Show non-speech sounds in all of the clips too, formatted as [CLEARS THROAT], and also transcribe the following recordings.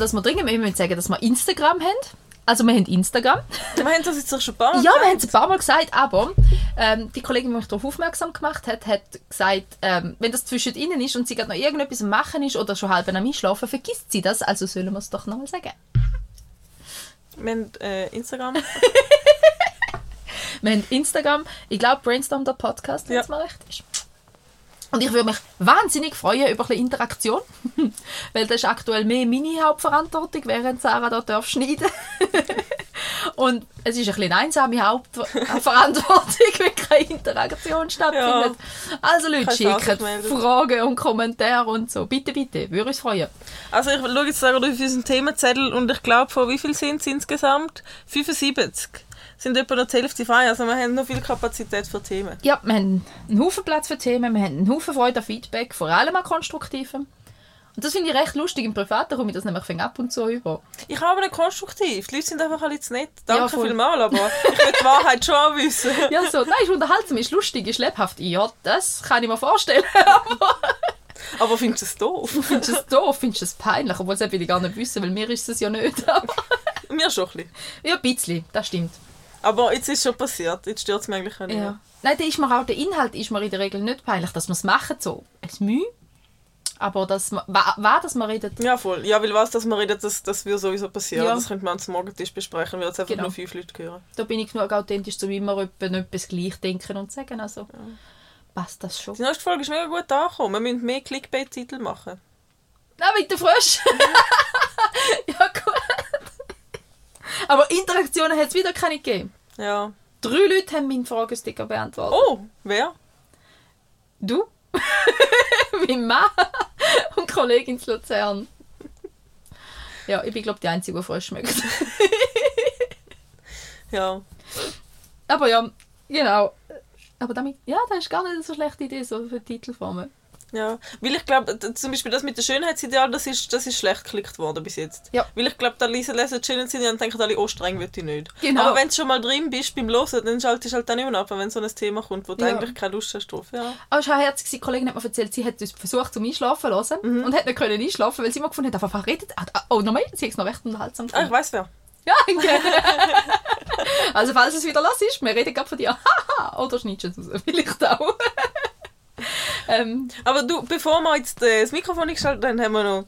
dass wir dringend müssen sagen, dass wir Instagram haben. Also wir haben Instagram. Wir haben das jetzt doch schon ein paar Mal Ja, wir haben es ein paar Mal gesagt, aber ähm, die Kollegin, die mich darauf aufmerksam gemacht hat, hat gesagt, ähm, wenn das zwischen ihnen ist und sie gerade noch irgendetwas am machen ist oder schon halb am Einschlafen, vergisst sie das, also sollen wir es doch nochmal sagen. Wir haben äh, Instagram. [LAUGHS] Wir haben Instagram, ich glaube Brainstorm der Podcast, wenn Ja. es mal recht ist. Und ich würde mich wahnsinnig freuen über ein bisschen Interaktion, [LAUGHS] weil das ist aktuell mehr meine Hauptverantwortung, während Sarah da darf schneiden [LAUGHS] Und es ist ein bisschen einsame Hauptverantwortung, [LAUGHS] wenn keine Interaktion stattfindet. Also Leute, melden. Fragen und Kommentare und so. Bitte, bitte, würde uns freuen. Also ich schaue jetzt auf unseren Themenzettel und ich glaube, von wie viel sind es insgesamt? 75. Sind etwa noch die Hälfte frei. Also wir haben noch viel Kapazität für Themen. Ja, wir haben einen Haufen Platz für Themen, wir haben einen Haufen Freude an Feedback, vor allem an konstruktivem. Und das finde ich recht lustig im Privaten, komme ich das nämlich ab und zu über. Ich habe aber nicht konstruktiv. Die Leute sind einfach alle zu nett. Danke Ja, vielmals, aber ich will die Wahrheit schon wissen. [LAUGHS] Ja, so, nein, ist unterhaltsam, ist lustig, ist lebhaft. Ja, das kann ich mir vorstellen. [LAUGHS] Aber findest du es doof? Findest du es doof, findest du es peinlich, obwohl das will ich gar nicht wissen, weil mir ist es ja nicht. Aber- Mir schon ein bisschen. ja, ein bisschen, das stimmt. Aber jetzt ist es schon passiert. Jetzt stört es mich eigentlich auch nicht Ja. Nein, der, ist mir auch, der Inhalt ist mir in der Regel nicht peinlich, dass wir es machen, so ein Mühe. Aber dass man, wa- war, dass man redet, Ja, voll. Ja, weil was, dass man redet, das, das wird sowieso passieren. Ja. Das könnte man zum Morgentisch besprechen, weil jetzt einfach Genau. nur fünf Leute hören. da bin ich genug authentisch, um immer etwa etwas gleich denken und sagen. Also passt das schon. Die nächste Folge ist mega gut angekommen. Wir müssen mehr Clickbait-Titel machen. Na, mit der Frösch. [LAUGHS] ja, gut. Aber Interaktionen hat es wieder keine gegeben. Ja. Drei Leute haben meinen Fragesticker beantwortet. Oh, wer? Du? [LAUGHS] mein Mann [LAUGHS] und Kollegin in Luzern. Ja, ich bin, glaube die Einzige, die Frösch schmeckt. [LAUGHS] Ja. Aber ja, genau. Aber damit, ja, das ist gar nicht eine so schlechte Idee, so für Titelformen. Ja, weil ich glaube, zum Beispiel das mit dem Schönheitsideal, das ist, das ist schlecht geklickt worden bis jetzt. Ja. Weil ich glaube, da lesen, lesen das Schönheitsideal und denken alle, oh, streng will ich nicht. Genau. Aber wenn du schon mal drin bist beim Hören, dann schaltest du halt dann nicht mehr ab, wenn so ein Thema kommt, wo du Ja. eigentlich keine Lust hast drauf. Ja. Aber es war herzig, die Kollegin hat mir erzählt, sie hat uns versucht zum Einschlafen zu hören und hat nicht können einschlafen, weil sie immer gefunden hat, einfach redet. ah, ah, Oh, nochmal, sie hat es noch recht unterhaltsam Ah, ich gefunden. weiß wer. Ja, danke. [LAUGHS] also falls es wieder los ist, wir reden gerade von dir. [LAUGHS] Oder schneidest du es raus, vielleicht auch. [LAUGHS] [LAUGHS] ähm, Aber du, bevor wir jetzt äh, das Mikrofon eingeschaltet haben, haben wir noch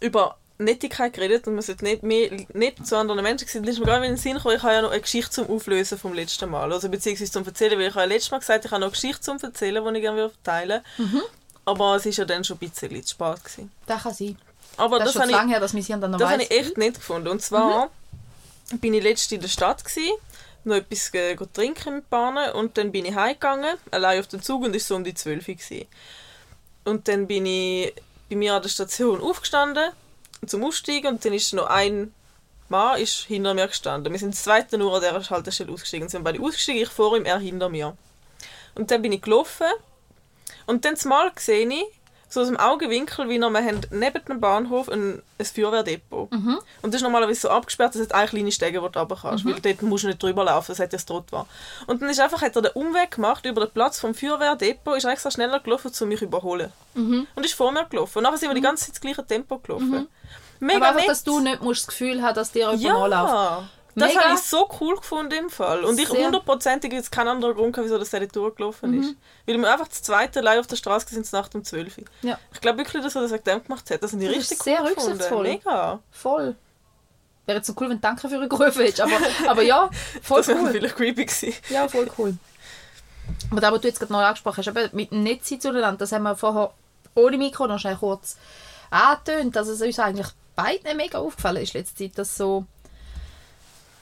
über Nettigkeit geredet und wir sollten nicht mehr nicht zu anderen Menschen sind. Das ist mir gerade in den Sinn gekommen, ich habe ja noch eine Geschichte zum Auflösen vom letzten Mal. Also beziehungsweise zum Erzählen, weil ich habe ja letztes Mal gesagt, ich habe noch eine Geschichte zum Erzählen, die ich gerne teilen würde. Aber es war ja dann schon ein bisschen zu spät. Gewesen. das kann sein. Aber Das, das, ist schon zu ich, lange her, dass mein Hirn dann noch das habe ich echt nicht gefunden. Und zwar bin ich letztens in der Stadt, gewesen, noch etwas äh, trinken mit Bahnen und dann bin ich heimgegangen, allein auf den Zug und war so um die 12 Uhr. gewesen. Und dann bin ich bei mir an der Station aufgestanden zum Aussteigen und dann ist noch ein Mann ist hinter mir gestanden. Wir sind das zweite nur an dieser Haltestelle ausgestiegen. Sind beide ausgestiegen, ich vor ihm, er hinter mir. Und dann bin ich gelaufen und dann mal sehe ich, so aus dem Augenwinkel, wie wir haben neben dem Bahnhof ein, ein Feuerwehrdepot. Und das ist normalerweise so abgesperrt, dass es eine kleine Stege, wo du runter kannst, weil dort musst du nicht drüber laufen, das hat ja das Trottoir. Und dann ist einfach, hat er den Umweg gemacht über den Platz vom Feuerwehrdepot, ist extra schneller gelaufen, um mich zu überholen. Und ist vor mir gelaufen. Und nachher sind wir die ganze Zeit das gleiche Tempo gelaufen. Mega Aber einfach, nett. dass du nicht musst das Gefühl hast, dass dir jemand. Ja, das habe ich so cool gefunden im Fall. Und ich hundertprozentig jetzt keinen anderen Grund, wieso das nicht durchgelaufen ist. Weil wir einfach das zweite allein auf der Straße sind, Nacht um 12 Uhr. Ja. Ich glaube wirklich, dass er das wegen dem gemacht hat. Das sind die Das richtig ist sehr cool rücksichtsvoll. Mega. Voll. Wäre jetzt so cool, wenn du Danke für gerufen hättest. Aber, aber ja, voll Das wäre cool. vielleicht creepy gewesen. Ja, voll cool. Aber da, was du jetzt gerade neu angesprochen hast, eben mit dem Netz zueinander, das haben wir vorher ohne Mikro noch schnell kurz angetönt, dass es uns eigentlich beiden mega aufgefallen ist letzte Zeit, dass so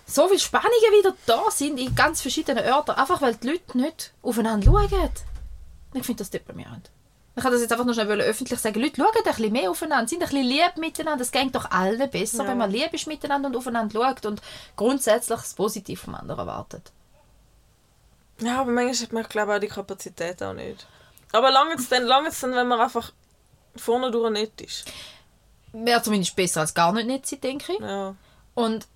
so viele Spannungen wieder da sind in ganz verschiedenen Orten, einfach weil die Leute nicht aufeinander schauen. Ich finde das deprimierend. Ich kann das jetzt einfach nur schnell öffentlich sagen. Leute, schaut ein bisschen mehr aufeinander, sind ein bisschen lieb miteinander. Es geht doch allen besser, Ja. wenn man lieb ist miteinander und aufeinander schaut und grundsätzlich das Positive vom anderen erwartet. Ja, aber manchmal hat man, glaube ich, auch die Kapazität auch nicht. Aber lange es dann, lange dann, wenn man einfach vorne durch nett ist. Wäre zumindest besser als gar nicht nett sein, denke ich. Ja. Und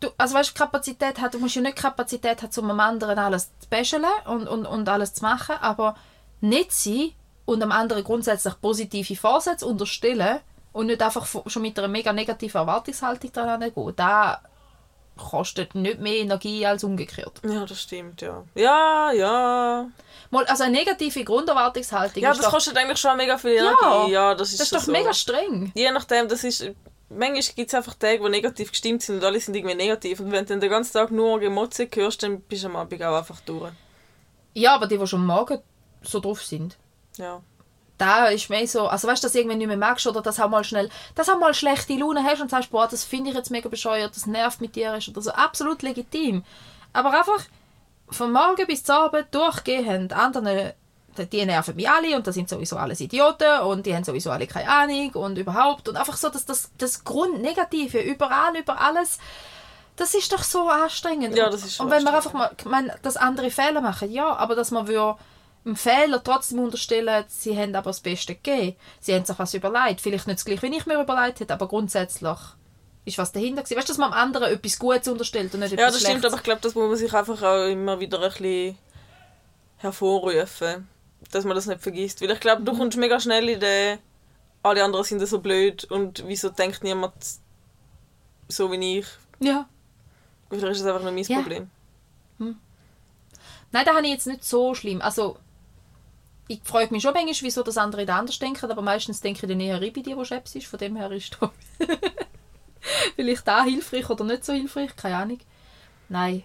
du, also weißt, Kapazität hat, du musst ja nicht Kapazität haben, um am anderen alles zu bashen und, und, und alles zu machen, aber nicht sein und am anderen grundsätzlich positive Vorsätze unterstellen und nicht einfach schon mit einer mega negativen Erwartungshaltung dran gehen, da kostet nicht mehr Energie als umgekehrt. Ja, das stimmt, ja. Ja, ja. Mal, also eine negative Grunderwartungshaltung Ja, das doch, kostet eigentlich schon mega viel Ja, Energie. Ja, das ist, das ist doch so. mega streng. Je nachdem, das ist... Manchmal gibt es einfach Tage, die negativ gestimmt sind und alle sind irgendwie negativ. Und wenn du dann den ganzen Tag nur Gemotze hörst, dann bist du am Abend auch einfach durch. Ja, aber die, die schon am Morgen so drauf sind, Ja. da ist mehr so, also weißt du, dass du irgendwann nicht mehr merkst oder dass auch mal schnell, dass auch mal schlechte Laune hast und sagst, boah, das finde ich jetzt mega bescheuert, das nervt mit dir ist oder so, absolut legitim. Aber einfach von morgen bis zum Abend durchgehend, anderen, die- nerven mich alle und das sind sowieso alles Idioten und die haben sowieso alle keine Ahnung und überhaupt und einfach so, dass das, das Grundnegative überall, über alles, das ist doch so anstrengend. Ja, das ist Und schon wenn man einfach mal, ich meine, dass andere Fehler machen, ja, aber dass man würde einem Fehler trotzdem unterstellen, sie haben aber das Beste gegeben. Sie haben sich was überlegt. Vielleicht nicht das gleiche, wie ich mir überlegt hätte, aber grundsätzlich ist was dahinter gewesen. Weißt du, dass man am anderen etwas Gutes unterstellt und nicht Ja, etwas das stimmt, Schlechtes. aber ich glaube, das muss man sich einfach auch immer wieder ein bisschen hervorrufen, dass man das nicht vergisst. Weil ich glaube, du kommst mega schnell in den alle anderen sind so blöd und wieso denkt niemand so wie ich. Ja. Vielleicht ist das einfach nur mein Ja. Problem. Nein, da habe ich jetzt nicht so schlimm. Also, ich freue mich schon manchmal, wieso das andere da anders denken, aber meistens denke ich dann eher bei dir, wo Chefs ist. Von dem her ist da [LAUGHS] vielleicht da hilfreich oder nicht so hilfreich, keine Ahnung. Nein.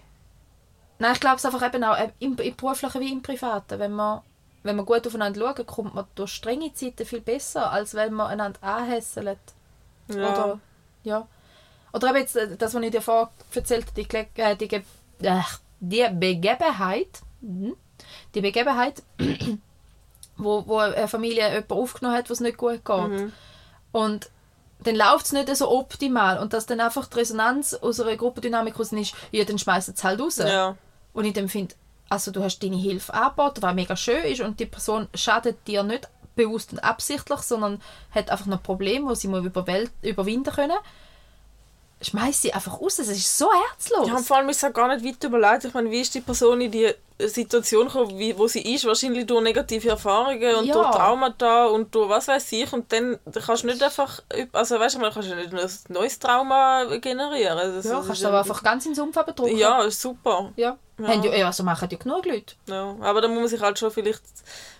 Nein, ich glaube es einfach eben auch äh, im, im Beruflichen wie im Privaten. Wenn man, wenn man gut aufeinander schaut, kommt man durch strenge Zeiten viel besser, als wenn man einander anhässelt. Ja. Oder, ja. Oder eben jetzt, äh, das, was ich dir vorher erzählt habe, die, äh, die, Ge äh, die Begebenheit, mhm. die Begebenheit, [CLEARS THROAT] wo, wo eine Familie jemanden aufgenommen hat, was nicht gut geht. Mhm. Und dann läuft es nicht so optimal. Und dass dann einfach die Resonanz aus einer Gruppendynamik raus ist, ja, dann schmeißen es halt raus. Ja. Und ich dann finde, also du hast deine Hilfe angeboten, was mega schön ist und die Person schadet dir nicht bewusst und absichtlich, sondern hat einfach noch Probleme, die sie überwält- überwinden können. Schmeiß sie einfach raus, es ist so herzlos. Ja, vor allem ist es auch gar nicht weit überlegt. Ich meine, wie ist die Person in die Situation gekommen, wie, wo sie ist? Wahrscheinlich durch negative Erfahrungen und Ja. durch Traumata und durch was weiß ich. Und dann kannst du nicht einfach, also weißt du, man kannst nicht ein neues Trauma generieren. Das, ja, das kannst du aber einfach ganz ins Umfeld bedrücken. Ja, ist super. ja. Ja. Ja, also machen ja genug Leute. Ja. Aber da muss man sich halt schon vielleicht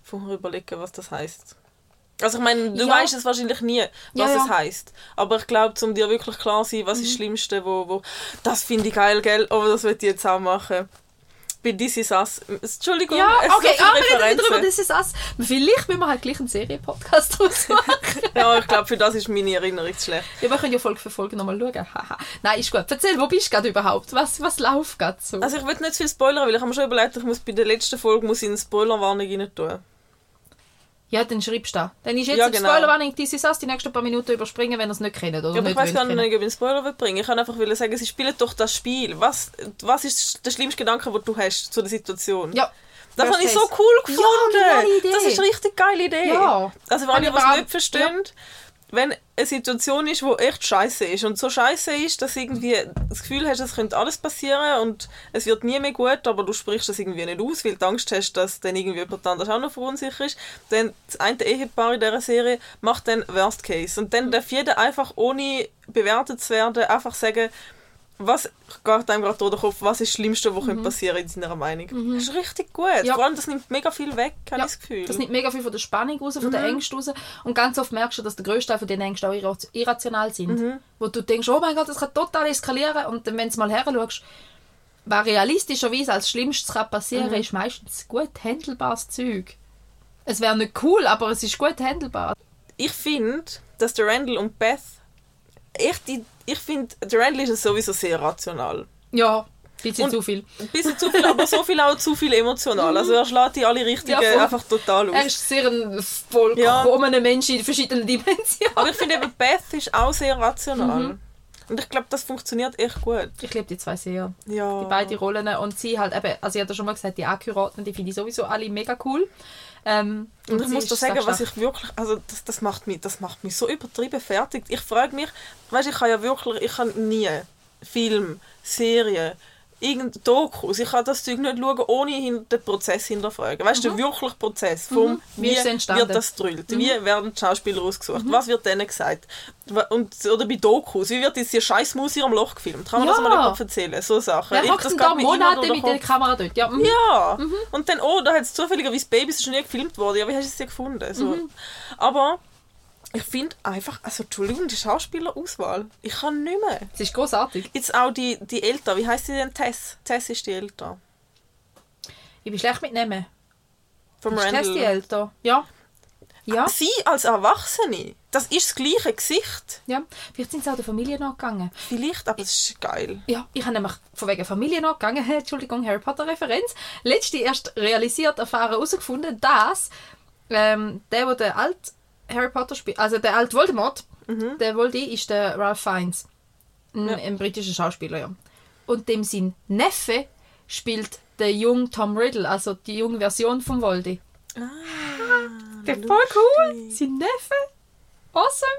vorher überlegen, was das heißt. Also ich meine, du Ja. weißt es wahrscheinlich nie, was Ja, ja. es heißt. Aber ich glaube, um dir wirklich klar zu sein, was ist das Schlimmste, wo, wo das finde ich geil, gell? Aber das will ich jetzt auch machen. Bei This Is Us. Entschuldigung, Ja, es okay, so viele wir reden nicht Referenzen. das ist das. Vielleicht müssen wir halt gleich einen Serienpodcast draus [LAUGHS] machen. Ja, ich glaube, für das ist meine Erinnerung zu schlecht. ja, wir können ja Folge für Folge nochmal schauen. Nein, ist gut. Erzähl, wo bist du gerade überhaupt? Was, was läuft gerade so? Also ich will nicht zu viel spoilern, weil ich habe mir schon überlegt, ich muss bei der letzten Folge muss ich eine Spoilerwarnung rein tun. Ja, dann schreibst du da. Dann ist jetzt Ja, genau. Spoilerwarnung, die ist die nächsten paar Minuten überspringen, wenn ihr es nicht kennt oder Ja, aber nicht ich weiß gar nicht, ob ich einen Spoiler will bringen Ich kann einfach will sagen, sie spielen doch das Spiel. Was, was ist der schlimmste Gedanke, den du hast zu der Situation? Ja. Das habe ich so cool gefunden. Idee. Das ist eine richtig geile Idee. Ja. Also alle, ich die es nicht auch- verstehen, wenn eine Situation ist, die echt scheiße ist und so scheiße ist, dass irgendwie das Gefühl hast, es könnte alles passieren und es wird nie mehr gut, aber du sprichst das irgendwie nicht aus, weil du Angst hast, dass dann irgendwie jemand anders auch noch verunsichert ist, dann das eine Ehepaar in dieser Serie macht dann Worst Case. Und dann darf jeder einfach, ohne bewertet zu werden, einfach sagen, was geht einem gerade durch den Kopf, was ist das Schlimmste, was könnte passieren in seiner Meinung. Das ist richtig gut. Ja. Vor allem, das nimmt mega viel weg, habe Ja, ich das Gefühl. Das nimmt mega viel von der Spannung raus, von Mhm. der Ängste raus. Und ganz oft merkst du, dass der grösste Teil von den Ängsten auch irra- irrational sind. Mhm. Wo du denkst, oh mein Gott, das kann total eskalieren. Und dann, wenn du mal her schaust, was realistischerweise als Schlimmstes kann passieren Mhm. ist meistens gut handelbares Zeug. Es wäre nicht cool, aber es ist gut handelbar. ich finde, dass der Randall und Beth die, ich finde, Randall ist sowieso sehr rational. Ja, bisschen Und- zu viel. Ein bisschen zu viel, aber so viel auch zu viel emotional. Also er schlägt die alle richtigen Ja, einfach total aus. Er ist sehr ein vollkommener Mensch in verschiedenen [LAUGHS] Dimensionen. aber ich finde eben, Beth ist auch sehr rational. Und ich glaube, das funktioniert echt gut. Ich liebe die zwei sehr. Ja. Die beiden Rollen. Und sie halt eben, also ich hatte schon mal gesagt, die Akkuraten, die finde ich sowieso alle mega cool. Ähm, Und ich sie muss da sagen, was ich wirklich, also das, das, macht mich, das macht mich so übertrieben fertig. Ich frage mich, weißt, ich kann ja wirklich, ich kann nie Film, Serie, irgendein Dokus. Ich kann das Zeug nicht schauen, ohne den Prozess hinterfragen. Weißt du, den wirklichen Prozess vom, Mhm. Wie wie? Mhm. wird das gedrillt? Wie werden die Schauspieler ausgesucht? Was wird denen gesagt? Und, oder bei Dokus, wie wird jetzt die scheiß Maus in ihrem Loch gefilmt? Kann man das Ja. mal jemand erzählen? So Sachen. Wer Ich- hockt das da Monate mit der. Kamera dort? Ja, mhm. Ja, und dann, oh, da hat es zufälligerweise Babys, ist noch nie gefilmt worden. Ja, wie hast du es gefunden? So. Mhm. Aber ich finde einfach, also Entschuldigung, die Schauspielerauswahl, ich kann nicht mehr. Es ist großartig. Jetzt auch die, die Eltern, wie heißt sie denn? Tess. Tess ist die Eltern. Ich bin schlecht mit Namen. Vom Ist Tess die Randall. älter? Ja. Ja. Sie als Erwachsene, das ist das gleiche Gesicht. ja. Vielleicht sind sie auch der Familie nachgegangen. Vielleicht, aber es ist geil. Ja, ich habe nämlich von wegen Familie nachgegangen, [LAUGHS] Entschuldigung, Harry Potter Referenz, letzte erst realisiert, erfahren, herausgefunden, dass ähm, der, der der alt Harry Potter spielt, also der alte Voldemort, der Voldy ist der Ralph Fiennes, ein, Ja. ein britischer Schauspieler, ja. Und dem sein Neffe spielt der junge Tom Riddle, also die junge Version vom Voldy. Der voll cool, sein Neffe, awesome.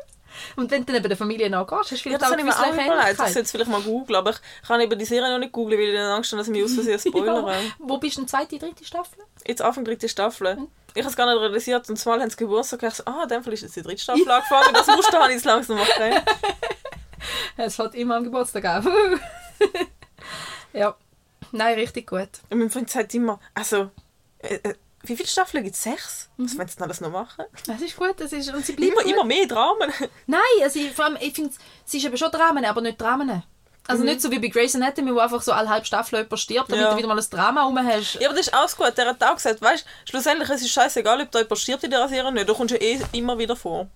Und wenn du dann eben der Familie nachgehst, hast du Ja, vielleicht das auch ich gewisse. Ich Ähnlichkeit. sollte es vielleicht mal googeln, aber ich kann eben die Serie noch nicht googeln, weil ich dann Angst habe, dass ich mich aus Versehen [LAUGHS] spoilere. Ja. Wo bist du denn zweite, dritte Staffel? Jetzt Anfang dritte Staffel. Ich habe es gar nicht realisiert und zumal haben sie Geburtstag gesagt, so, ah, in dem Fall ist jetzt die dritte Staffel angefangen. Das Muster habe ich jetzt langsam erkannt. [LAUGHS] Es hat immer am Geburtstag auf. [LAUGHS] ja. Nein, richtig gut. Und mein Freund sagt immer, also, äh, äh, wie viele Staffeln gibt es? Sechs? Was wollen sie denn alles noch machen? Das ist gut. Das ist, und sie bleiben Immer, gut. immer mehr Dramen. Nein, also ich, vor allem, ich finde, es ist eben schon Dramen, aber nicht Dramen. Also nicht so wie bei Grey's Anatomy, wo einfach so alle halbe Staffel jemand stirbt, damit Ja. du wieder mal ein Drama rum hast. Ja, aber das ist auch gut. Der hat auch gesagt, weißt schlussendlich es ist scheißegal, ob da jemand stirbt in dieser Serie oder nicht. Du kommst ja eh immer wieder vor.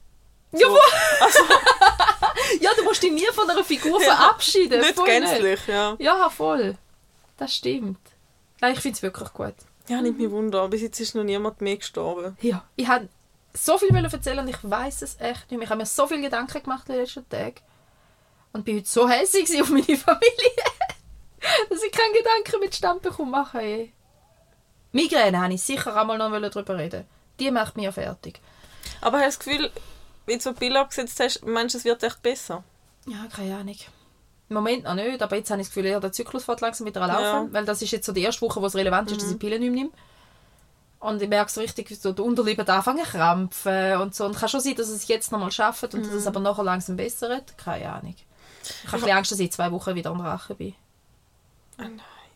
Ja, wo? [LAUGHS] ja, du musst dich nie von einer Figur Ja, verabschieden. Nicht voll gänzlich, ja. Ja, voll. Das stimmt. Nein, ich finde es wirklich gut. Ja, nicht mich wundern. Bis jetzt ist noch niemand mehr gestorben. Ja. Ich habe so viel erzählen und ich weiß es echt nicht mehr. Ich habe mir so viele Gedanken gemacht in den letzten Tagen. Und bin heute so hässlich auf meine [LAUGHS] Familie, dass ich keinen Gedanken mit Stammbekuchen machen ey. Migräne habe ich sicher einmal noch darüber reden. Die macht mich ja fertig. Aber hast du das Gefühl, wie du die Pille abgesetzt hast, meinst du, es wird echt besser? Ja, keine Ahnung. Im Moment noch nicht, aber jetzt habe ich das Gefühl, eher der Zyklus fährt langsam wieder laufen. Ja. Weil das ist jetzt so die erste Woche, wo es relevant ist, dass ich Pillen nicht mehr nehme. Und ich merke so richtig, so die Unterlippe anfangen zu krampfen und so. Und kann schon sein, dass es jetzt nochmal schafft und dass es aber nachher langsam bessert. Keine Ahnung. Ich habe ein bisschen Angst, dass ich in zwei Wochen wieder am Rachen bin.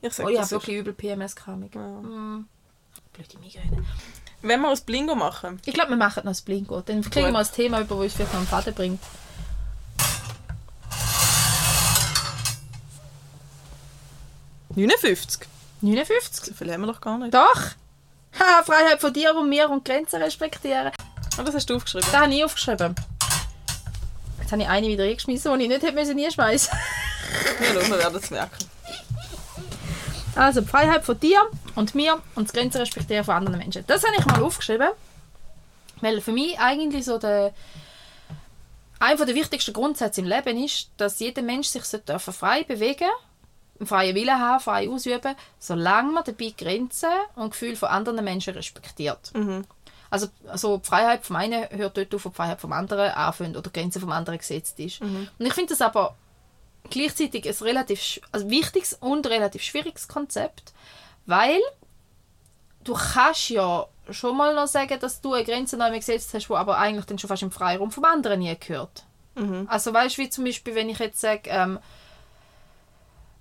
Ich sag, Oh, ich habe wirklich übel PMS-Kramik. Ja. Mm. Blöde Migräne. Wenn wir aus Blingo machen. Ich glaube, wir machen noch das Blingo. Dann kriegen wir Gut. ein Thema, über das uns vielleicht noch einen Faden bringt. – 59. 59. So viel haben wir doch gar nicht. Doch! Ha, [LAUGHS] Freiheit von dir und mir und Grenzen respektieren. Ah, das hast du aufgeschrieben. Das habe ich aufgeschrieben. Jetzt habe ich eine wieder eingeschmissen, die ich nicht hätte müssen einschmeißen [LAUGHS] Ja, los, wir werden es merken. Also, die Freiheit von dir und mir und das Grenzen respektieren von anderen Menschen. Das habe ich mal aufgeschrieben. Weil für mich eigentlich so der einer der wichtigsten Grundsätze im Leben ist, dass jeder Mensch sich frei bewegen einen freien Willen haben, frei ausüben, solange man dabei Grenzen und Gefühle von anderen Menschen respektiert. Mhm. Also, also die Freiheit vom einen hört dort auf, wo die Freiheit vom anderen anfängt oder die Grenze vom anderen gesetzt ist. Und ich finde das aber gleichzeitig ein relativ also wichtiges und relativ schwieriges Konzept, weil du kannst ja schon mal noch sagen, dass du eine Grenze neu gesetzt hast, die aber eigentlich dann schon fast im Freiraum vom anderen nie gehört. Mhm. Also weißt du, wie zum Beispiel, wenn ich jetzt sage, ähm,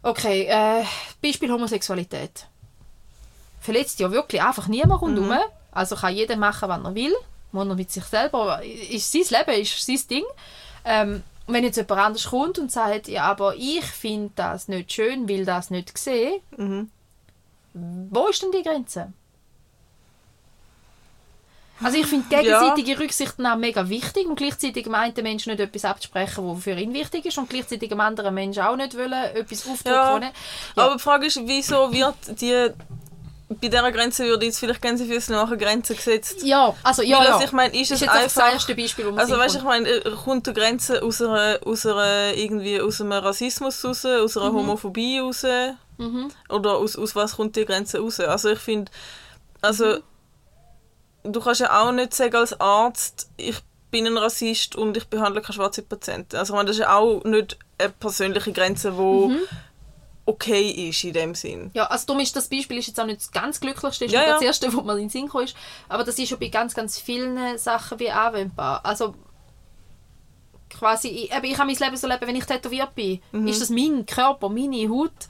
okay, äh, Beispiel Homosexualität. Verletzt ja wirklich einfach niemand rundherum. Also kann jeder machen, was er will. Muss er mit sich selber. Ist sein Leben, ist sein Ding. Ähm, wenn jetzt jemand anders kommt und sagt, ja, aber ich finde das nicht schön, will das nicht sehen, Mhm. wo ist denn die Grenze? Also ich finde gegenseitige Rücksichtnahme mega wichtig und gleichzeitig dem einen Menschen nicht etwas abzusprechen, was für ihn wichtig ist und gleichzeitig dem anderen Menschen auch nicht wollen, etwas aufdrücken Ja. Ja. Aber die Frage ist, wieso wird die. Bei dieser Grenze würde jetzt vielleicht Gänsefüßchen nach einer Grenze gesetzt. Ja, also ja, Weil, ja. also ich meine, ist ist es jetzt einfach das erste Beispiel, man Also weißt ich meine, äh, kommt die Grenze aus einer, aus einer, irgendwie aus einem Rassismus raus, aus einer Homophobie raus? Mhm. Oder aus, aus was kommt die Grenze raus? Also ich finde, also du kannst ja auch nicht sagen als Arzt, ich bin ein Rassist und ich behandle keine schwarze Patienten. Also ich meine, das ist ja auch nicht eine persönliche Grenze, wo okay ist in dem Sinn. Ja, also darum ist das Beispiel ist jetzt auch nicht das ganz glücklichste, ist Ja, ja, das erste, wo man in den Sinn ist. Aber das ist schon bei ganz, ganz vielen Sachen wie anwendbar. Also quasi, ich, ich kann mein Leben so leben, wenn ich tätowiert bin. Mhm. Ist das mein Körper, meine Haut.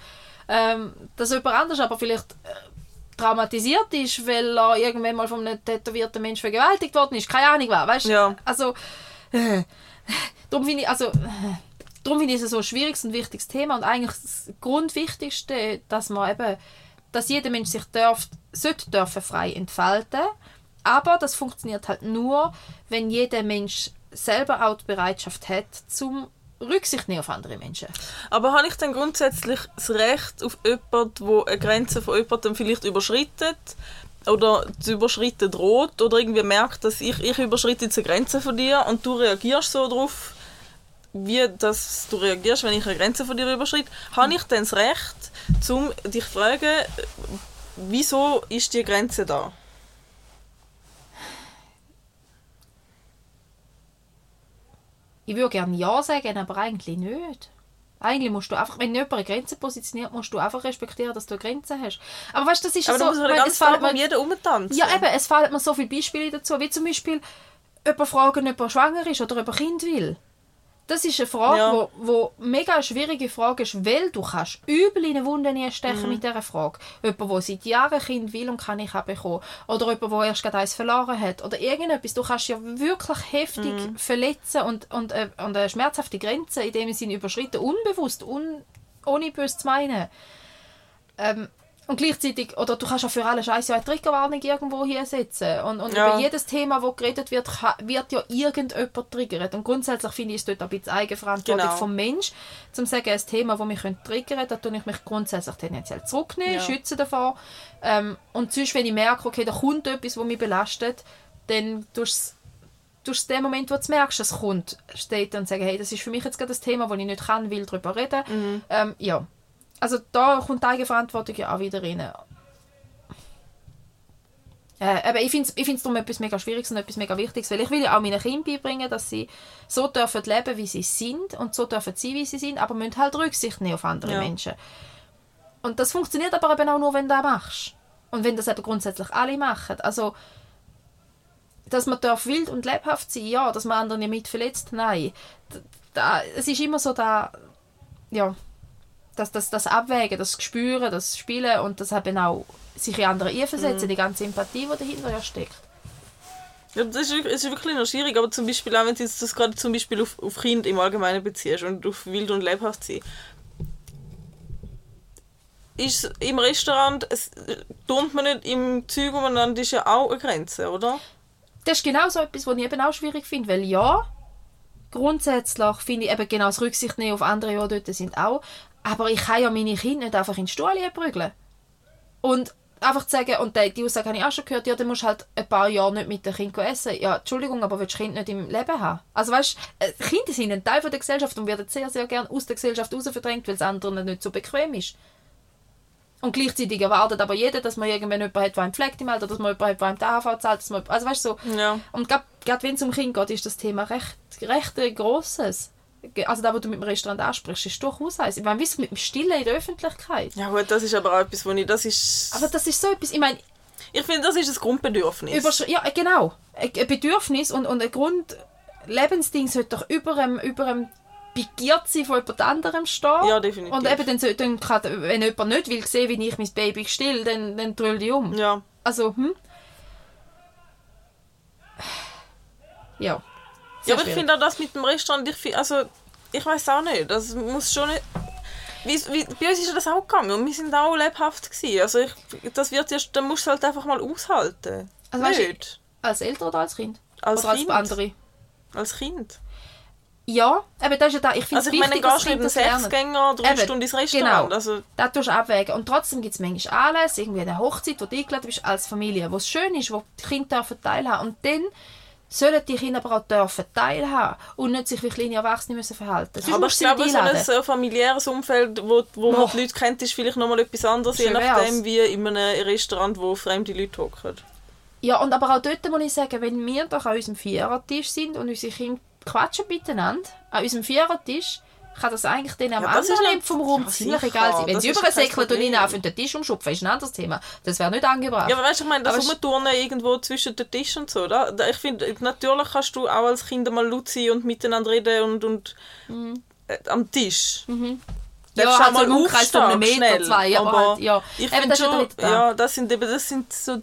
Ähm, dass jemand anders aber vielleicht äh, traumatisiert ist, weil er irgendwann mal von einem tätowierten Menschen vergewaltigt worden ist. Keine Ahnung was, weißt du? Ja. Also, äh, darum finde ich, also, äh, darum finde ich es so ein schwieriges und wichtiges Thema und eigentlich das Grundwichtigste, dass man eben, dass jeder Mensch sich darf, sollte dürfen frei entfalten, aber das funktioniert halt nur, wenn jeder Mensch selber auch die Bereitschaft hat, zum Rücksicht nehmen auf andere Menschen. Aber habe ich dann grundsätzlich das Recht auf jemanden, der eine Grenze von jemandem vielleicht überschreitet oder zu überschreiten droht oder irgendwie merkt, dass ich, ich überschreite jetzt eine Grenze von dir und du reagierst so darauf, wie dass du reagierst, wenn ich eine Grenze von dir überschreite, habe ich dann das Recht, um dich zu fragen, wieso ist die Grenze da? Ich würde gerne Ja sagen, aber eigentlich nicht. Eigentlich musst du einfach, wenn jemand eine Grenze positioniert, musst du einfach respektieren, dass du eine Grenze hast. Aber weißt du, das ist Aber so... da muss man fällt mir- jeden rumtanzen. Ja, eben, es fallen mir so viele Beispiele dazu, wie zum Beispiel jemand fragen, ob er schwanger ist oder ob er Kind will. Das ist eine Frage, Ja. wo, wo mega schwierige Frage ist, weil du kannst übel in eine Wunde nie stechen Mhm. mit dieser Frage. Jemand, der seit Jahren ein Kind will und kann nicht bekommen. Oder jemand, der erst gerade eins verloren hat. Oder irgendetwas. Du kannst ja wirklich heftig Mhm. verletzen und, und, äh, und eine schmerzhafte Grenze in dem Sinne überschreiten, unbewusst, un, ohne böse zu meinen. Ähm, und gleichzeitig, oder du kannst auch für alle Scheiße eine Triggerwarnung irgendwo hier setzen. Und, und Ja. über jedes Thema, das geredet wird, wird ja irgendjemand triggert. Und grundsätzlich finde ich es dort ein bisschen Eigenverantwortung Genau. vom Mensch, zum zu sagen, ein Thema, das mich triggern könnte, da tue ich mich grundsätzlich tendenziell zurücknehmen, Ja. schützen davor. Ähm, und sonst, wenn ich merke, okay, da kommt etwas, das mich belastet, dann tust du in dem Moment, wo du merkst, es kommt, steht und sagen, hey, das ist für mich jetzt gerade das Thema, wo ich nicht kann, will darüber reden. Mhm. Ähm, ja. Also da kommt die Eigenverantwortung ja auch wieder rein. Äh, aber ich finde es ich find's darum etwas mega Schwieriges und etwas mega Wichtiges, weil ich will ja auch meinen Kindern beibringen, dass sie so dürfen leben, wie sie sind und so dürfen sein, wie sie sind, aber müssen halt Rücksicht nehmen auf andere Ja. Menschen. Und das funktioniert aber eben auch nur, wenn du das machst. Und wenn das eben grundsätzlich alle machen. Also, dass man darf wild und lebhaft sein, ja, dass man andere nicht mit verletzt, nein. D- Da, es ist immer so da, ja, das, das, das Abwägen, das Spüren, das Spielen und das eben auch sich in andere einversetzen, Mhm. die ganze Empathie, die dahinter ja steckt. Ja, das ist, ist wirklich noch schwierig, aber zum Beispiel auch wenn du das gerade zum Beispiel auf, auf Kind im Allgemeinen beziehst und auf wild und lebhaft sein. Ist im Restaurant, es tut man nicht im Zeug umeinander, ist ja auch eine Grenze, oder? Das ist genau so etwas, was ich eben auch schwierig finde, weil ja, grundsätzlich finde ich eben genau das Rücksicht nehmen auf andere, die dort sind, auch. Aber ich kann ja meine Kinder nicht einfach in den Stuhl prügeln. Und einfach zu sagen, und die, die Aussage habe ich auch schon gehört, ja, dann musst du halt ein paar Jahre nicht mit dem Kind essen. Ja, Entschuldigung, aber willst du Kind nicht im Leben haben? Also weißt du, Kinder sind ein Teil von der Gesellschaft und werden sehr, sehr gerne aus der Gesellschaft raus verdrängt, weil es anderen nicht so bequem ist. Und gleichzeitig erwartet aber jeder, dass man irgendwann jemanden hat, der einen pflegt im Alter, dass man jemanden hat, der einem die AHV zahlt. Dass man, also weißt du, so, Ja. und gerade wenn es um Kinder geht, ist das Thema recht, recht ein grosses. Also das, was du mit dem Restaurant ansprichst, ist durchaus eins. Ich meine, wie mit dem Stillen in der Öffentlichkeit? Ja gut, das ist aber auch etwas, wo ich, das ist... Aber das ist so etwas, ich meine, ich finde, das ist ein Grundbedürfnis. übersch- ja, genau. Ein ein Bedürfnis und, und ein Grundlebensding sollte doch über einem, über einem Begiertsein von jemand anderem stehen. Ja, definitiv. Und eben, dann, dann kann, wenn jemand nicht will sehen, wie ich mein Baby still, dann, dann drüll die um. Ja. Also, hm? Ja. Ja, aber ich finde auch das mit dem Restaurant, ich find, also ich weiß auch nicht, das muss schon nicht... Wie, wie, bei uns ist das auch gegangen und wir sind auch lebhaft gewesen. Also ich, das wird ja, dann musst du halt einfach mal aushalten. Also weißt du, nicht. Als Eltern oder als Kind? Als oder Kind. als andere? Als Kind. Ja, aber das ist ja da. Ich finde Also ich meine, wichtig, dass gehst du mit. Sechsgänger drei Eben, Stunden ins Restaurant. genau. Also, Das tust du abwägen. Und trotzdem gibt es manchmal Anlässe, irgendwie eine Hochzeit, wo du eingeladen bist als Familie, wo es schön ist, wo die Kinder teilhaben Und dann sollen die Kinder aber auch dürfen teilhaben und nicht sich wie kleine Erwachsene müssen verhalten. Sonst aber ich glaube, so ein äh, familiäres Umfeld, wo, wo man die Leute kennt, ist vielleicht nochmal etwas anderes, je nachdem, wär's. wie in einem Restaurant, wo fremde Leute hocken. Ja, und aber auch dort muss ich sagen, wenn wir doch an unserem Vierertisch sind und unsere Kinder quatschen miteinander, an unserem Vierertisch, kann das eigentlich denen am Ja, anderen Ende vom Raum Ja, ziemlich egal sein. Wenn sie ist über einen kein säckeln und ihnen auf den Tisch umschupfen, ist ein anderes Thema. Das wäre nicht angebracht. Ja, aber weißt du, ich meine, das Aber Rumturnen irgendwo zwischen den Tisch und so, da, ich finde, natürlich kannst du auch als Kind mal laut sein und miteinander reden und, und äh, am Tisch. Mhm. ja, auch also im Umkreis von einem Meter, schnell. zwei. Aber, Aber halt, ja. Ich Eben, das schon, da. ja, das sind eben, das sind so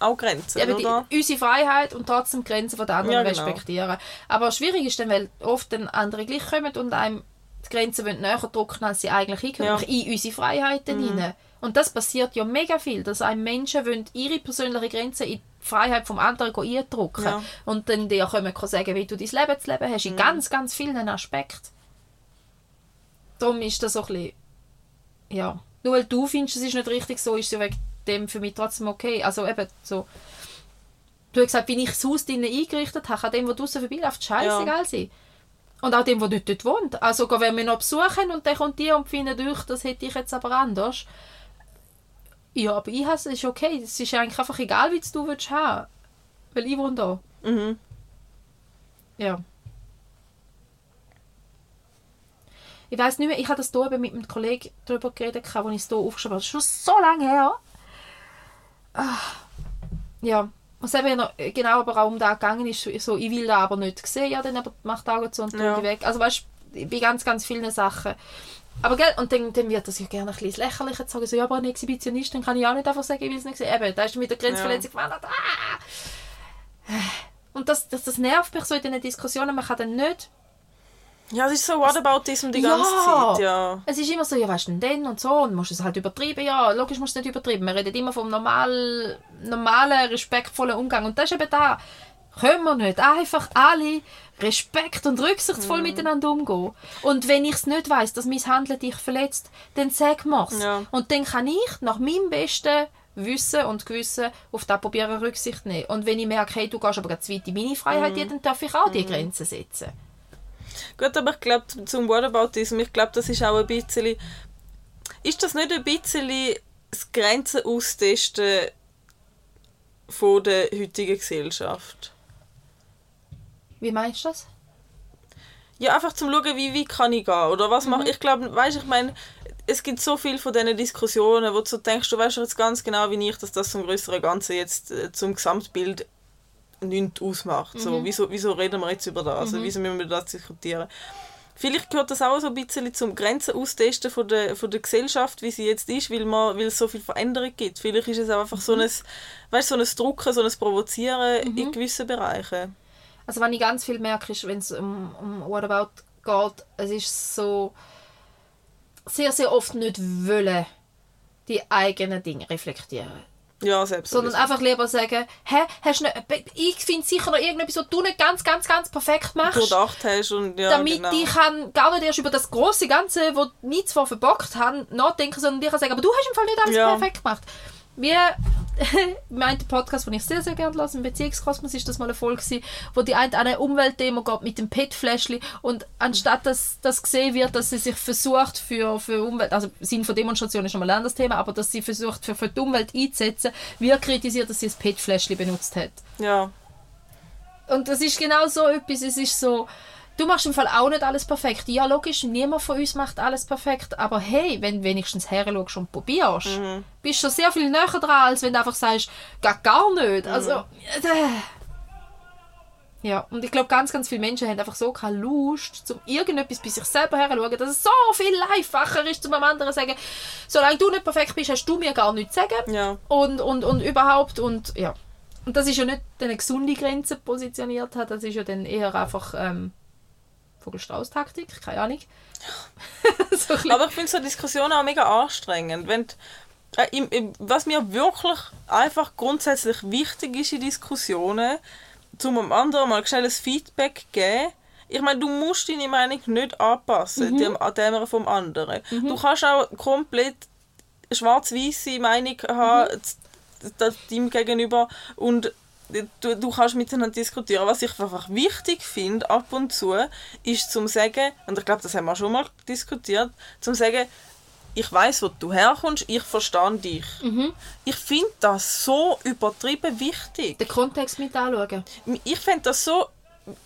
auch Grenzen, die, oder? unsere Freiheit und trotzdem die Grenzen von den anderen Ja, genau. respektieren. Aber schwierig ist dann, weil oft dann andere gleich kommen und einem die Grenzen wollen näher drücken, als sie eigentlich hingehören, Ja. in unsere Freiheiten hinein. Und das passiert ja mega viel, dass einem Menschen wollen ihre persönliche Grenzen in die Freiheit vom anderen eindrücken Ja. und dann dir können sagen, wie du dein Leben zu leben hast, in ganz, ganz vielen Aspekten. Darum ist das so ein bisschen, ja, nur weil du findest, es ist nicht richtig so, ist es ja wegen dem für mich trotzdem okay. Also eben so, du hast gesagt, wie ich das Haus drinnen eingerichtet habe, kann dem, der draußen vorbeiläuft, scheißegal sein. Und auch dem, der nicht dort wohnt. Also wenn wir noch besuchen und dann kommt die und findet euch, das hätte ich jetzt aber anders. Ja, aber ich hasse es ist okay. Es ist eigentlich einfach egal, wie es du willst haben. Weil ich wohne da. Mhm. Ja. Ich weiß nicht mehr, ich habe das hier eben mit einem Kollegen darüber geredet, als ich es hier aufgeschrieben habe. Das ist schon so lange her. Ah. Ja. Was eben noch genau aber auch um da gegangen ist, so, ich will da aber nicht sehen, ja, dann aber macht die Augen zu und Ja. weg. Also weißt du, bei ganz, ganz vielen Sachen. Aber gell, und dann, dann wird das ja gerne ein bisschen lächerlich sagen, so, ja, aber ein Exhibitionist, dann kann ich auch nicht einfach sagen, ich will es nicht sehen. Eben, da ist mit der Grenzverletzung gewandert. Ah! Und das, das, das nervt mich so in diesen Diskussionen, man kann dann nicht Ja, es ist so Whataboutism die Ja. ganze Zeit, ja. Es ist immer so, ja, weißt du denn und so, und musst es halt übertreiben. Ja, logisch musst du es nicht übertreiben. Wir reden immer vom normal, normalen, respektvollen Umgang. Und das ist eben da. Können wir nicht einfach alle respekt- und rücksichtsvoll Mhm. miteinander umgehen? Und wenn ich es nicht weiss, dass mein Handeln dich verletzt, dann sag mir's. Ja. Und dann kann ich nach meinem besten Wissen und Gewissen auf das probieren Rücksicht nehmen. Und wenn ich merke, hey, du gehst aber ganz weit in meine Freiheit, Mhm. ja, dann darf ich auch die Grenzen setzen. Gut, aber ich glaube, zum Whataboutism, ich glaube, das ist auch ein bisschen... Ist das nicht ein bisschen das Grenzen austesten von der heutigen Gesellschaft? Wie meinst du das? Ja, einfach zum schauen, wie weit kann ich gehen, oder was mache ich. glaube, weißt, ich meine, es gibt so viel von diesen Diskussionen, wo du denkst, du weißt jetzt ganz genau wie ich, dass das zum größeren Ganzen jetzt äh, zum Gesamtbild nichts ausmacht. So, wieso, wieso reden wir jetzt über das? Also, wieso müssen wir das diskutieren? Vielleicht gehört das auch so ein bisschen zum Grenzen austesten von der, von der Gesellschaft, wie sie jetzt ist, weil, man, weil es so viel Veränderung gibt. Vielleicht ist es auch einfach so ein, weißt, so ein Drucken, so ein Provozieren in gewissen Bereichen. Also was ich ganz viel merke, ist, wenn es um, um What About geht, es ist so sehr, sehr oft nicht wollen, die eigenen Dinge reflektieren. Ja, selbst. Sondern einfach lieber sagen, hä, hast du nicht, ich finde sicher noch irgendetwas, was du nicht ganz, ganz, ganz perfekt machst. durchdacht hast und ja, damit genau. ich kann gar nicht erst über das große Ganze, wo nie zwar verbockt haben, nachdenken, sondern ich kann sagen, aber du hast im Fall nicht alles Ja. perfekt gemacht. Wie [LAUGHS] mein Podcast, den ich sehr, sehr gerne höre, im Beziehungskosmos, ist das mal eine Folge gewesen, wo die eine an eine Umweltdemo geht mit dem PET-Fläschchen und anstatt dass das gesehen wird, dass sie sich versucht für, für Umwelt, also Sinn von Demonstration ist nochmal ein anderes Thema, aber dass sie versucht für, für die Umwelt einzusetzen, wird kritisiert, dass sie das PET-Fläschchen benutzt hat. Ja. Und das ist genau so etwas, es ist so, du machst im Fall auch nicht alles perfekt. Ja, logisch, niemand von uns macht alles perfekt, aber hey, wenn du wenigstens her und probierst, bist du schon sehr viel näher dran, als wenn du einfach sagst, gar, gar nicht. Also, äh, ja, und ich glaube, ganz, ganz viele Menschen haben einfach so keine Lust, um irgendetwas bei sich selber herzuschauen, dass es so viel einfacher ist, zum anderen zu sagen, solange du nicht perfekt bist, hast du mir gar nichts zu sagen Ja. und, und, und überhaupt und ja. Und das ist ja nicht eine gesunde Grenze positioniert hat, das ist ja dann eher einfach ähm, Vogelstrauß-Taktik, keine Ahnung. [LAUGHS] so Aber ich finde so Diskussionen auch mega anstrengend. Wenn die- äh, was mir wirklich einfach grundsätzlich wichtig ist in Diskussionen, zum am anderen mal schnelles Feedback geben. Ich meine, du musst deine Meinung nicht anpassen dem, an der vom anderen. Du kannst auch komplett schwarz-weiße Meinung haben z- deinem Gegenüber und du, du kannst miteinander diskutieren. Was ich einfach wichtig finde, ab und zu, ist zum sagen, und ich glaube, das haben wir schon mal diskutiert, zum sagen, ich weiß, wo du herkommst, ich verstehe dich. Ich finde das so übertrieben wichtig. den Kontext mit anschauen. Ich finde das so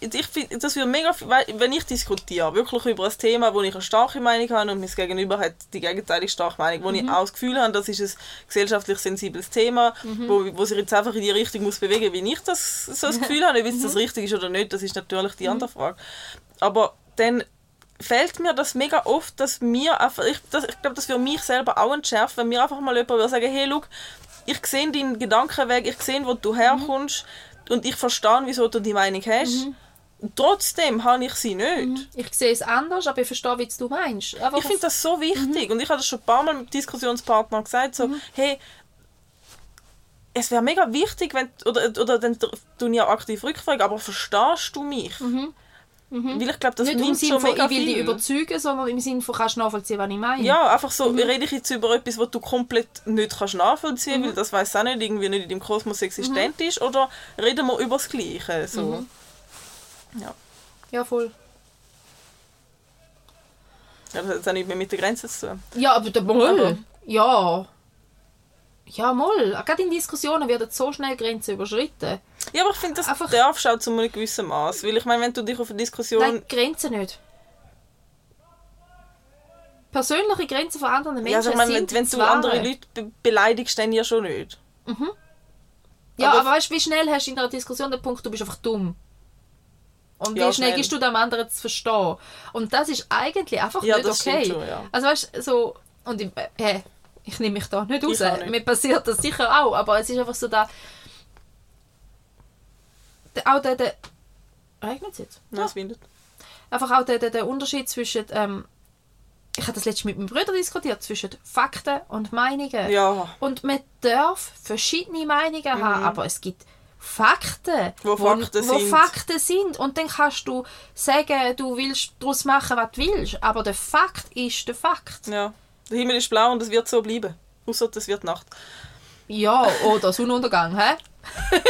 ich finde, das wird mega, viel- wenn ich diskutiere, wirklich über ein Thema, wo ich eine starke Meinung habe und mein Gegenüber hat die gegenteilige starke Meinung, wo ich auch das Gefühl habe, das ist ein gesellschaftlich sensibles Thema, wo, wo sich jetzt einfach in die Richtung muss bewegen, wie ich das so das [LAUGHS] Gefühl habe, ob jetzt das richtig ist oder nicht, das ist natürlich die andere Frage. Aber dann fällt mir das mega oft, dass mir einfach, ich, das, ich glaube, das für mich selber auch entschärft, wenn mir einfach mal jemand würde sagen, hey, schau, ich sehe deinen Gedankenweg, ich sehe, wo du herkommst und ich verstehe, wieso du die Meinung hast. Und Trotzdem habe ich sie nicht. Ich sehe es anders, aber ich verstehe, wie du meinst. Einfach Ich finde das so wichtig und ich habe das schon ein paar Mal mit Diskussionspartnern gesagt, so, hey, es wäre mega wichtig, wenn, oder, oder dann ich auch aktiv rückfragen, aber verstehst du mich? Weil ich glaube, das nicht im Sinne von, ich will dich viel. überzeugen, sondern im Sinne von, kannst du nachvollziehen, was ich meine. Ja, einfach so, Mhm. rede ich jetzt über etwas, was du komplett nicht kannst nachvollziehen weil das weiß auch nicht, irgendwie nicht in deinem Kosmos existent Mhm. ist, oder reden wir über das Gleiche, so. Ja. Ja, voll. ja, das hat auch nichts mehr mit der Grenze zu tun. Ja, aber der Moll. Ja. Ja, Moll. Gerade in Diskussionen werden so schnell Grenzen überschritten. Ja, aber ich finde, das Einfach- darfst du auch zu einem gewissen Maß, weil ich meine, wenn du dich auf eine Diskussion... Nein, Grenzen nicht. Persönliche Grenzen von anderen Menschen ja, also ich meine, wenn, wenn du andere Leute be beleidigst, dann ja schon nicht. Ja, aber- aber, weißt du, wie schnell hast du in einer Diskussion den Punkt, du bist einfach dumm. Und Ja, wie schnell gibst du dem anderen zu verstehen? Und das ist eigentlich einfach Ja, nicht das okay. schon, ja. Also weißt du, so, und ich, äh, ich nehme mich da nicht raus. auch nicht. Mir passiert das sicher auch, aber es ist einfach so da. Auch der, der Regnet es jetzt? Nein, es windet. Einfach auch der, der, der Unterschied zwischen, ähm, ich habe das letztens mit meinem Bruder diskutiert, zwischen Fakten und Meinungen. Ja, Und man darf verschiedene Meinungen haben, aber es gibt Fakten, Wo Fakten wo sind. Fakten sind. Und dann kannst du sagen, du willst daraus machen, was du willst. Aber der Fakt ist der Fakt. ja. Der Himmel ist blau und es wird so bleiben. Außer es wird Nacht. Ja, oder Sonnenuntergang, hä? [LAUGHS]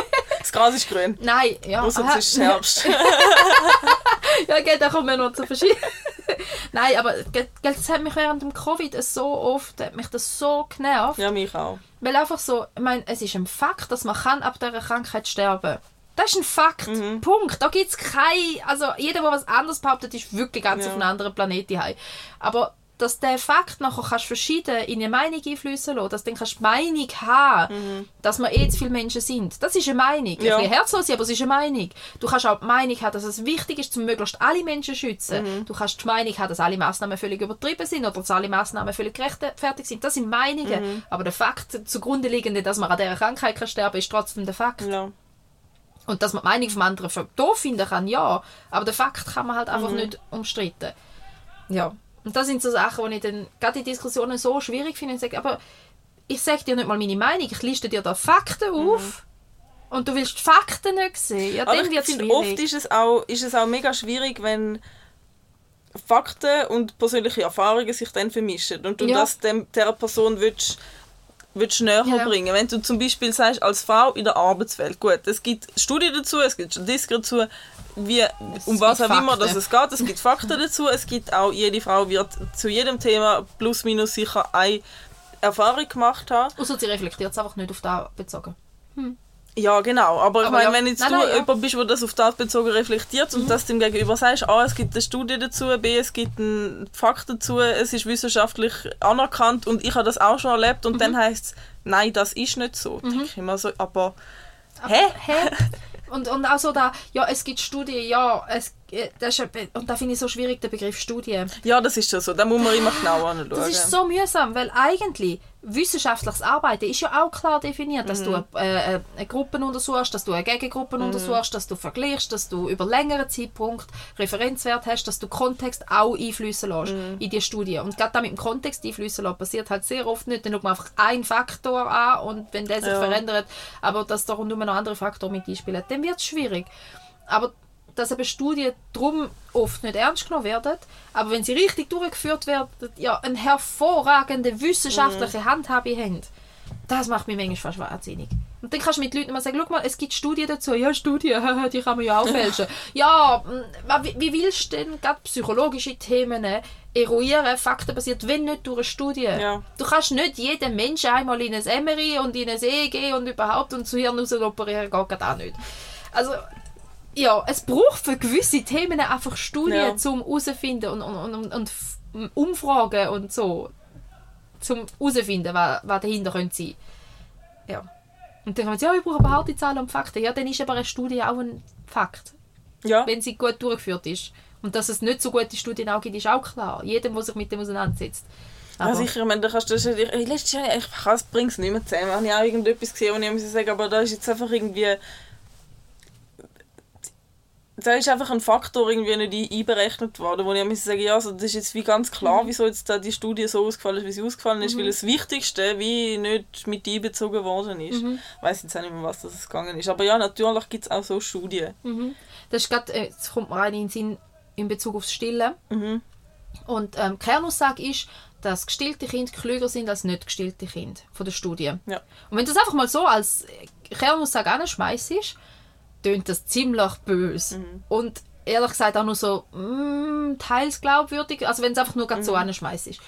Das Gras ist grün. Nein, ja. Außer es ist Herbst. [LAUGHS] ja, gell, da kommen wir noch zu verschieden. [LAUGHS] Nein, aber gell, das hat mich während dem Covid so oft, hat mich das so genervt. ja, mich auch. Weil einfach so, ich meine, es ist ein Fakt, dass man kann ab dieser Krankheit sterben Das ist ein Fakt. Mhm. Punkt. Da gibt es kein... Also jeder, der was anderes behauptet, ist wirklich ganz Ja. auf einem anderen Planeten. heim. Aber dass der Fakt nachher kannst verschieden in eine Meinung einfließen lassen, dass du dann kannst die Meinung haben, dass wir eh zu viele Menschen sind. Das ist eine Meinung. Mhm. Ja. Ein bisschen herzlos, aber es ist eine Meinung. Du kannst auch die Meinung haben, dass es wichtig ist, um möglichst alle Menschen zu schützen. Mhm. Du kannst die Meinung haben, dass alle Massnahmen völlig übertrieben sind oder dass alle Massnahmen völlig gerechtfertigt sind. Das sind Meinungen. Mhm. Aber der Fakt zugrunde liegende, dass man an dieser Krankheit kann sterben ist trotzdem der Fakt. Ja. Und dass man die Meinung vom anderen doof finden kann, ja. Aber den Fakt kann man halt Mhm. einfach nicht umstreiten. Ja. Und das sind so Sachen, die ich dann gerade in Diskussionen so schwierig finde. Ich sage, aber ich sage dir nicht mal meine Meinung, ich liste dir da Fakten auf und du willst die Fakten nicht sehen. Ja, Mhm. Aber ich finde, oft ist es, auch, ist es auch mega schwierig, wenn Fakten und persönliche Erfahrungen sich dann vermischen und du Ja. das dem, dieser Person willst, willst näher Ja. bringen. Wenn du zum Beispiel sagst, als Frau in der Arbeitswelt, gut, es gibt Studien dazu, es gibt Statistiken dazu, wie, um was auch immer dass es geht, es gibt Fakten dazu, es gibt auch, jede Frau wird zu jedem Thema plus minus sicher eine Erfahrung gemacht haben. Außer sie reflektiert es einfach nicht auf das bezogen. Ja, genau. Aber, ich Aber meine, ja. wenn jetzt Nein, du nein, ja. Mhm. jemand bist, der das auf das bezogen reflektiert und das dem Gegenüber sagst, A, es gibt eine Studie dazu, B, es gibt einen Fakt dazu, es ist wissenschaftlich anerkannt und ich habe das auch schon erlebt und Mhm. dann heißt es, nein, das ist nicht so. Denke ich immer so, aber hä? Hä? [LAUGHS] Und, und auch so da, ja, es gibt Studien, ja, es, das ist, und da finde ich so schwierig, den Begriff Studie. Ja, das ist schon so. Da muss man immer genau anschauen. Das ist so mühsam, weil eigentlich wissenschaftliches Arbeiten ist ja auch klar definiert, dass du Mhm. äh, äh, eine Gruppe untersuchst, dass du eine Gegengruppe untersuchst, dass du vergleichst, dass du über längeren Zeitpunkt Referenzwert hast, dass du Kontext auch einfließen lässt Mhm. in die Studie. Und gerade da mit dem Kontext einfließen lassen, passiert halt sehr oft nicht. Dann schaut man einfach einen Faktor an und wenn der sich Ja. verändert, aber dass da rundum noch andere Faktoren mit einspielen, dann wird es schwierig. Aber dass eben Studien darum oft nicht ernst genommen werden, aber wenn sie richtig durchgeführt werden, ja, eine hervorragende wissenschaftliche Handhabe haben, das macht mich manchmal fast wahnsinnig. Und dann kannst du mit Leuten mal sagen, schau mal, es gibt Studien dazu. Ja, Studien, [LAUGHS] die kann man ja auch fälschen. ja, mm, wie, wie willst du denn gerade psychologische Themen eruieren, faktenbasiert, wenn nicht durch eine Studie? Ja. Du kannst nicht jeden Menschen einmal in ein MRI und in ein EEG und überhaupt und zu Hirn raus operieren, geht auch nicht. Also, ja, es braucht für gewisse Themen einfach Studien, Ja. zum herausfinden und, und, und, und, Umfragen und so, zum herausfinden, was, was dahinter könnte sein. Ja. Und dann man sagen, ja, ich brauche aber harte Zahlen und Fakten. Ja, dann ist aber eine Studie auch ein Fakt, Ja. wenn sie gut durchgeführt ist. Und dass es nicht so gute Studien auch gibt, ist auch klar. Jedem, der sich mit dem auseinandersetzt. Ja, sicher, ich meine, da kannst du, das- ich, ich, letztes Jahr, ich bringe es nicht mehr zusammen. Habe ich auch irgendetwas gesehen, wo ich muss sagen, aber da ist jetzt einfach irgendwie... Da ist einfach ein Faktor irgendwie nicht ein- einberechnet worden, wo ich muss sagen, ja, also das ist jetzt wie ganz klar, wieso jetzt da die Studie so ausgefallen ist, wie sie ausgefallen ist, weil das Wichtigste wie nicht mit einbezogen worden ist. Ich weiß jetzt auch nicht mehr, was das gegangen ist. Aber ja, natürlich gibt es auch so Studien. Mhm. Das ist grad, äh, jetzt kommt mir eine in den Sinn in Bezug aufs Stillen. Mhm. Und ähm, Kernaussage ist, dass gestillte Kinder klüger sind als nicht gestillte Kinder von der Studie. Ja. Und wenn du das einfach mal so als Kernaussage anschmeißt, tönt das ziemlich böse. Und ehrlich gesagt auch nur so mm, teils glaubwürdig, also wenn es einfach nur grad so anschmeißt.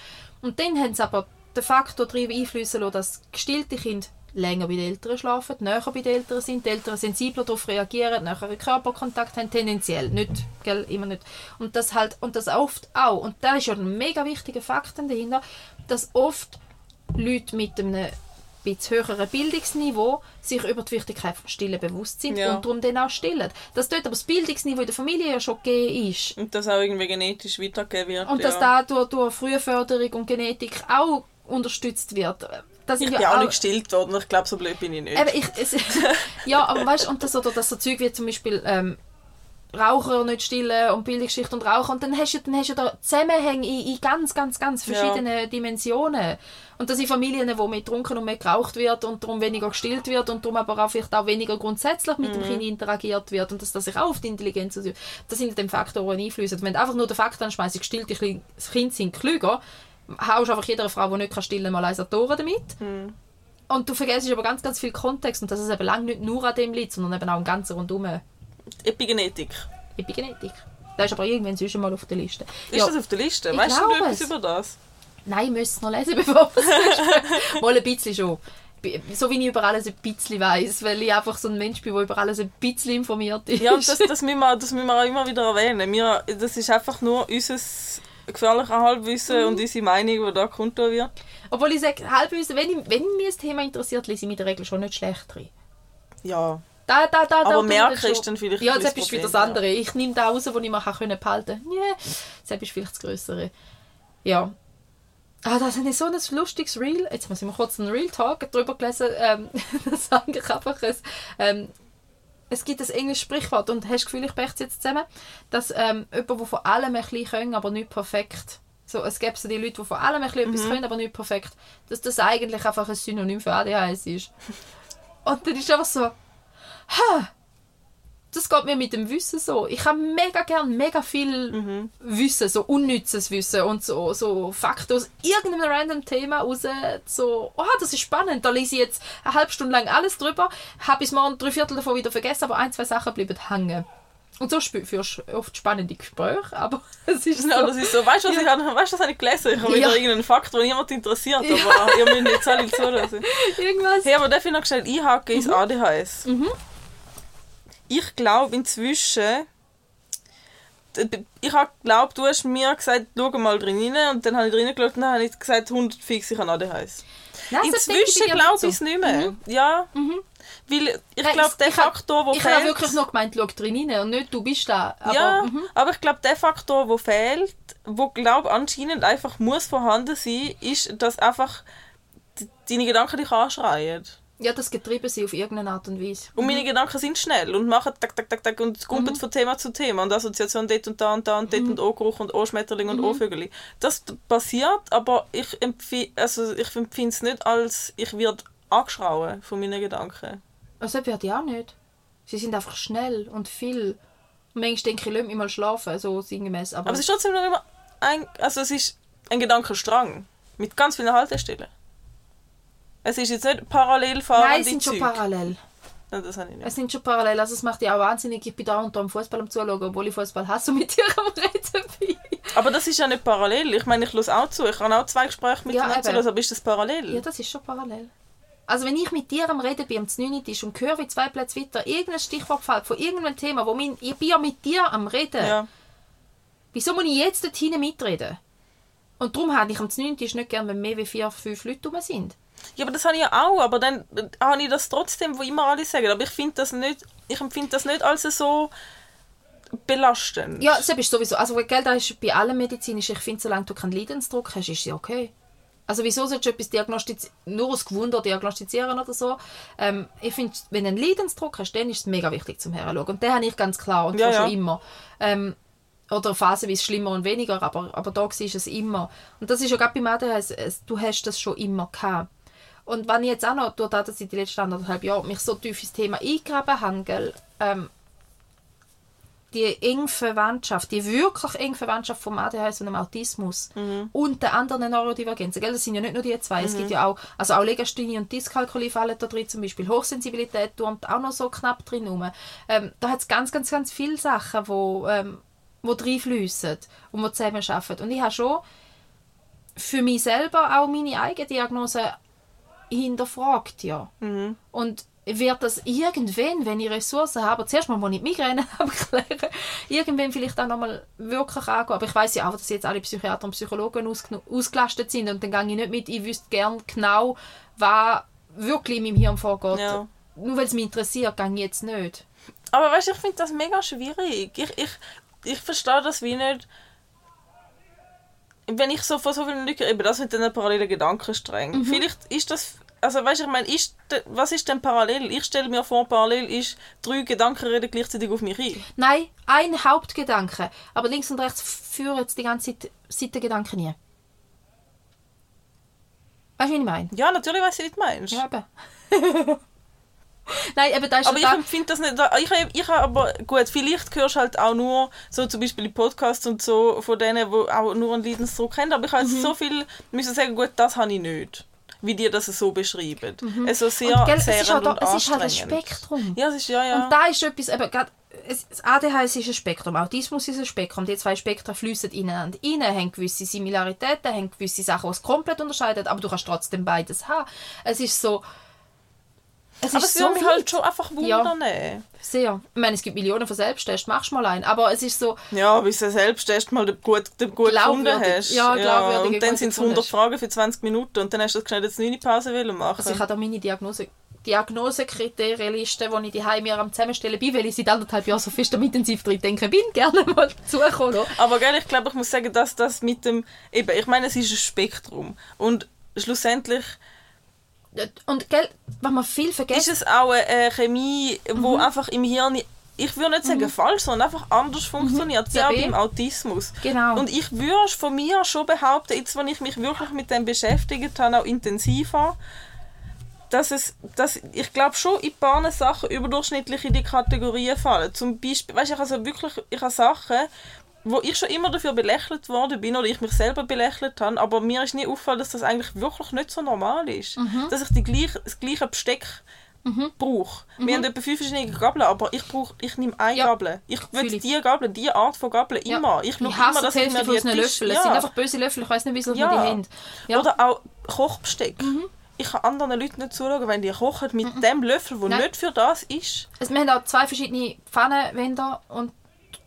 Und dann haben sie aber den Faktor drin einflüssen lassen, dass gestillte Kinder länger bei den Eltern schlafen, näher bei den Eltern sind, die Eltern sensibler darauf reagieren, näheren Körperkontakt haben, tendenziell, nicht, gell, immer nicht. Und das halt, und das oft auch, und da ist ja ein mega wichtiger Fakt dahinter, dass oft Leute mit einem bisschen höheren Bildungsniveau sich über die Wichtigkeit vom Stillen bewusst sind Ja. und darum dann auch stillen. Dass dort aber das Bildungsniveau in der Familie ja schon gegeben ist. Und das auch irgendwie genetisch weitergegeben wird. Und ja. dass da durch, durch Frühförderung und Genetik auch unterstützt wird. Das Ich ja bin auch nicht gestillt worden, ich glaube, so blöd bin ich nicht. Eben, ich, es, [LAUGHS] ja, aber weißt du, und das, oder das so Zeug wie zum Beispiel ähm, Raucher nicht stillen und Bildungsschicht und Raucher und dann hast du, dann hast du da Zusammenhänge in, in ganz, ganz, ganz verschiedenen Dimensionen. Und das sind Familien, wo mehr getrunken und mehr geraucht wird und darum weniger gestillt wird und darum aber auch vielleicht auch weniger grundsätzlich mit dem Kind interagiert wird und dass das sich auch auf die Intelligenz ausübt. Das sind dann Faktoren, die einfließen. Wenn du einfach nur den Fakt anschmeißt, gestillte Kinder sind klüger, haust einfach jeder Frau, die nicht kann stillen mal eins damit. Und du vergisst aber ganz, ganz viel Kontext und dass es eben lange nicht nur an dem liegt, sondern eben auch im ganzen rundum Epigenetik. Epigenetik. Das ist aber irgendwann sonst mal auf der Liste. Ist Ja, das auf der Liste? Weißt du glaube etwas es. über das? nein, ich müsste es noch lesen, [LAUGHS] bevor wir es Mal ein bisschen schon. So wie ich über alles ein bisschen weiss, weil ich einfach so ein Mensch bin, der über alles ein bisschen informiert ist. Ja, und das, das, müssen wir, das müssen wir auch immer wieder erwähnen. Wir, das ist einfach nur unser gefährliches Halbwissen Mhm. und unsere Meinung, die da kundtun wird. Obwohl ich sage, halbwissen, wenn, ich, wenn mich das Thema interessiert, lese ich mich in der Regel schon nicht schlecht rein. Ja. Da, da, da, da, Aber da merken ist dann vielleicht Ja, das ist wieder das andere. Ich nehme da raus, wo ich mir können behalten kann. Yeah. Das ist vielleicht das Größere. Ja. Ah, das ist so ein lustiges Reel. Jetzt muss ich mal kurz einen Real Talk darüber gelesen. Ähm, [LAUGHS] das ist eigentlich einfach ein, ähm, es gibt ein englisches Sprichwort und hast du das Gefühl, ich breche es jetzt zusammen, dass ähm, jemand, der von allem ein bisschen kann, aber nicht perfekt. So, es gibt so die Leute, die von allem ein bisschen etwas können, aber nicht perfekt. Dass das eigentlich einfach ein Synonym für ADHS ist. Und dann ist einfach so, ha, das geht mir mit dem Wissen so. Ich habe mega gern mega viel Wissen, so unnützes Wissen und so, so Fakten aus irgendeinem random Thema raus. So, oh, das ist spannend, da lese ich jetzt eine halbe Stunde lang alles drüber, habe bis morgen drei Viertel davon wieder vergessen, aber ein, zwei Sachen bleiben hängen. Und so führst du oft spannende Gespräche, aber [LAUGHS] es ist so... Ja, das ist so. Weißt du, was, ich habe- weißt, du, was habe ich gelesen? Ich habe wieder Ja. irgendeinen Fakt, der niemand interessiert, aber ihr müsst nicht alle zuhören. [LAUGHS] irgendwas. Hey, aber darf ich noch schnell einhaken ins ADHS? Ich glaube inzwischen... Ich habe glaubt, du hast mir gesagt, schau mal drin rein und dann habe ich drin geschaut und dann habe ich gesagt, 100 fix, ich habe ADHS. Nein, Inzwischen glaube ich es nicht mehr. Ja. Weil ich Nein, glaube, der Faktor, der Ich habe fehlt... wirklich nur gemeint, schau drin rein und nicht, du bist da. Aber, ja, mhm. aber ich glaube, der Faktor, der fehlt, wo glaube anscheinend einfach muss vorhanden sein, ist, dass einfach deine Gedanken dich anschreien. Ja, das getrieben sie auf irgendeine Art und Weise. Und meine Gedanken sind schnell und machen tak, tak, tak, tak und kumpeln Mhm. von Thema zu Thema und Assoziation dort und da und da und dort und O-Geruch und O-Schmetterling Mhm. und O-Vögel. Das d- passiert, aber ich empfinde also ich empfinde es nicht als, ich werde angeschrauen von meinen Gedanken. Also, das werde ich auch nicht. Sie sind einfach schnell und viel. Und manchmal denke ich, lass mich mal schlafen, so sinngemäß. Aber, Aber es ist trotzdem noch immer ein, also es ist ein Gedankenstrang mit ganz vielen Haltestellen. Es ist jetzt nicht parallel fahrende Nein, es sind schon Züge. parallel. Nein, das habe ich nicht. Es sind schon parallel. Also, es macht ja auch wahnsinnig. Ich bin da und da am Fußball am Zuschauen, obwohl ich Fußball hasse und [LAUGHS] mit dir am Reden bin. Aber das ist ja nicht parallel. Ich meine, ich höre auch zu. Ich kann auch zwei Gespräche miteinander eben. zuhören, aber ist das parallel? Ja, das ist schon parallel. Also wenn ich mit dir am Reden bin, am 9. Tisch und höre, wie zwei Plätze weiter irgendein Stichwort fällt von irgendeinem Thema, wo mein, ich bin ja mit dir am Reden. Ja. Wieso muss ich jetzt dort hinten mitreden? Und darum habe ich am 9. Tisch nicht gern, wenn mehr wie vier, fünf Leute rum sind. Ja, aber das habe ich ja auch, aber dann äh, habe ich das trotzdem, wo immer alle sagen. Aber ich finde das nicht, ich empfinde das nicht als so belastend. Ja, das ist sowieso. Also, gell, das ist bei allem medizinisch. Ich finde, solange du keinen Leidensdruck hast, ist es ja okay. Also, wieso sollst du etwas diagnostizieren, nur aus Gewunder diagnostizieren oder so? Ähm, ich finde, wenn du einen Leidensdruck hast, dann ist es mega wichtig zum Herschauen. Und den habe ich ganz klar und Ja, schon ja. immer. Ähm, oder phasenweise schlimmer und weniger, aber, aber da war es immer. Und das ist ja gerade beim ADHS, es- du hast das schon immer gehabt. Und wenn ich jetzt auch noch, durch das, dass ich die letzten anderthalb Jahre mich so tief ins Thema eingegraben habe, gell, ähm, die enge Verwandtschaft, die wirklich enge Verwandtschaft vom ADHS und dem Autismus und den anderen Neurodivergenzen, gell, das sind ja nicht nur die zwei, es gibt ja auch, also auch Legasthenie und Dyskalkulie fallen da drin, zum Beispiel Hochsensibilität turmt auch noch so knapp drin rum. Ähm, da hat es ganz, ganz, ganz viele Sachen, wo, ähm, wo reinfliessen und die zusammen arbeiten. Und ich habe schon für mich selber auch meine eigene Diagnose hinterfragt, ja. Und wird das irgendwann, wenn ich Ressourcen habe, zuerst mal muss ich Migräne [LAUGHS] abklären, irgendwann vielleicht auch nochmal wirklich angehen. Aber ich weiß ja auch, dass jetzt alle Psychiater und Psychologen ausgelastet sind und dann gehe ich nicht mit, ich wüsste gern genau, was wirklich in meinem Hirn vorgeht. Ja. Nur weil es mich interessiert, gehe ich jetzt nicht. Aber weißt du, ich finde das mega schwierig. Ich, ich, ich verstehe das wie nicht. Wenn ich so von so vielen Leuten, eben das mit den parallelen Gedankensträngen, vielleicht ist das, also weißt du, ich meine, ist, was ist denn parallel? Ich stelle mir vor, parallel ist, drei Gedanken reden gleichzeitig auf mich ein. Nein, ein Hauptgedanke. Aber links und rechts führen jetzt die ganze Zeit Seitengedanken nie. Weißt du, wie ich meine? Ja, natürlich weiß ich, wie du meinst. Ja, eben. [LAUGHS] [LAUGHS] Nein, eben, da ist Aber ich da, empfinde das nicht. Ich, ich habe aber, gut, vielleicht hörst du halt auch nur, so zum Beispiel in Podcasts und so, von denen, die auch nur einen Leidensdruck haben. Aber ich habe Mhm. so viel müssen sagen, gut, das habe ich nicht. Wie die das so beschreiben. Also sehr Mhm. und, gell, es, ist halt, und es ist halt ein. Spektrum. Ja, es ist, ja, ja. Und da ist etwas, eben, grad, es- das ADHS ist ein Spektrum, Autismus ist ein Spektrum. Die zwei Spektren fließen ineinander rein, haben gewisse Similaritäten, haben gewisse Sachen, die es komplett unterscheiden, aber du kannst trotzdem beides haben. Es ist so... Es aber ist es so würde halt schon einfach wundern. Ja, Sehr. Ich meine, es gibt Millionen von Selbsttests, machst mal einen. Aber es ist so, ja bis du selbst erst mal den gut, den gut gefunden hast. Ja, glaubwürdig, Und dann sind es gefunden 100 hast. Fragen für 20 Minuten und dann hast du schnell jetzt eine Pause wollen machen. also ich habe da meine Diagnose Diagnosekriterienliste, die ich die mir am zusammenstellen bin, weil ich seit anderthalb Jahren so fest am intensiv drin denke, bin gerne mal [LAUGHS] zugekommen. noch. Aber gell, ich glaube, ich muss sagen, dass das mit dem. Eben, ich meine, es ist ein Spektrum. Und schlussendlich Und gell, wenn man viel ist vergessen, es auch eine Chemie, wo Mhm. einfach im Hirn. Ich würde nicht sagen falsch, sondern einfach anders funktioniert. Ja, Ja, auch eh. beim Autismus. Genau. Und ich würde von mir schon behaupten, jetzt, wenn ich mich wirklich mit dem beschäftigt habe, auch intensiver, dass es, dass ich glaube schon in ein paar Sachen überdurchschnittlich in die Kategorien fallen. Zum Beispiel, weißt du, ich habe also wirklich, ich habe Sachen, wo ich schon immer dafür belächelt worden bin oder ich mich selber belächelt habe, aber mir ist nie aufgefallen, dass das eigentlich wirklich nicht so normal ist. Mhm. Dass ich die gleich, das gleiche Besteck brauche. Wir haben etwa fünf verschiedene Gabeln, aber ich, brauch, ich nehme eine Mhm. Ja. Gabel. Ich will Fühl ich. die Gabel, die Art von Gabel Ja. immer. Ich schaue ich immer, hasse dass die ich mir die Tisch- Löffel. Es Ja. sind einfach böse Löffel, ich weiß nicht, wieso Ja. man die haben. Ja. Mhm. Oder auch Kochbesteck. Ich kann anderen Leuten nicht zuschauen, wenn die kochen mit dem Löffel, der Mhm. Nicht für das ist. Also, wir haben auch zwei verschiedene Pfannenwender und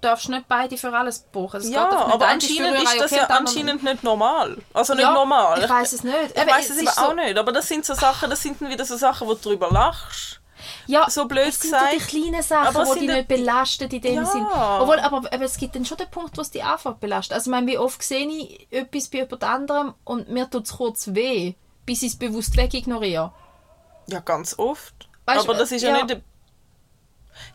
darfst nicht beide für alles brauchen. Es ja, aber anscheinend ist das okay, ja anscheinend nicht normal. Also nicht Ja, normal. Ich weiß es nicht. Ich Eben, weiß es aber auch so- nicht. Aber das sind so Sachen, das sind dann wieder so Sachen, wo du drüber lachst. Ja, so blöd es sind ja die gesagt. kleinen Sachen, Aber es die dich nicht belastet in dem Ja. Sinn. Obwohl, aber, aber es gibt dann schon den Punkt, wo es dich einfach belastet. Also ich meine, wie oft sehe ich etwas bei jemand anderem und mir tut es kurz weh, bis ich es bewusst wegignoriere. Ja, ganz oft. Weißt aber das ist ja, ja. nicht...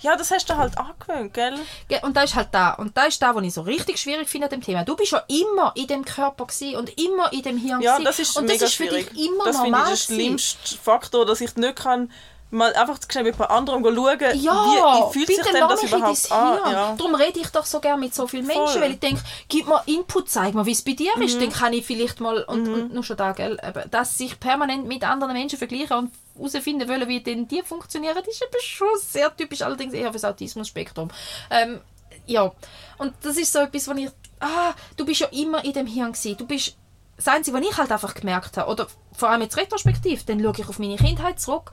Ja, das hast du halt angewöhnt, gell? Ge- Und da ist halt da. Und da ist da, was ich so richtig schwierig finde an dem Thema. Du bist ja immer in dem Körper und immer in dem Hirn Ja, das ist und das ist für schwierig. dich immer das normal ich der gewesen. schlimmste Faktor, dass ich nicht kann mal einfach schnell mit jemand anderem schauen, Ja, wie fühlt sich denn das überhaupt an? Hirn. Ja. Darum rede ich doch so gerne mit so vielen Menschen, Voll. weil ich denke, gib mir Input, zeig mir, wie es bei dir Mhm. ist, dann kann ich vielleicht mal, und, und nur schon da, gell, dass sich permanent mit anderen Menschen vergleichen und herausfinden wollen, wie denn die funktionieren, das ist eben schon sehr typisch, allerdings eher für das Autismus-Spektrum. Ähm, ja, und das ist so etwas, wo ich, ah, du bist ja immer in dem Hirn gewesen, du bist, das Einzige, was ich halt einfach gemerkt habe, oder vor allem jetzt retrospektiv, dann schaue ich auf meine Kindheit zurück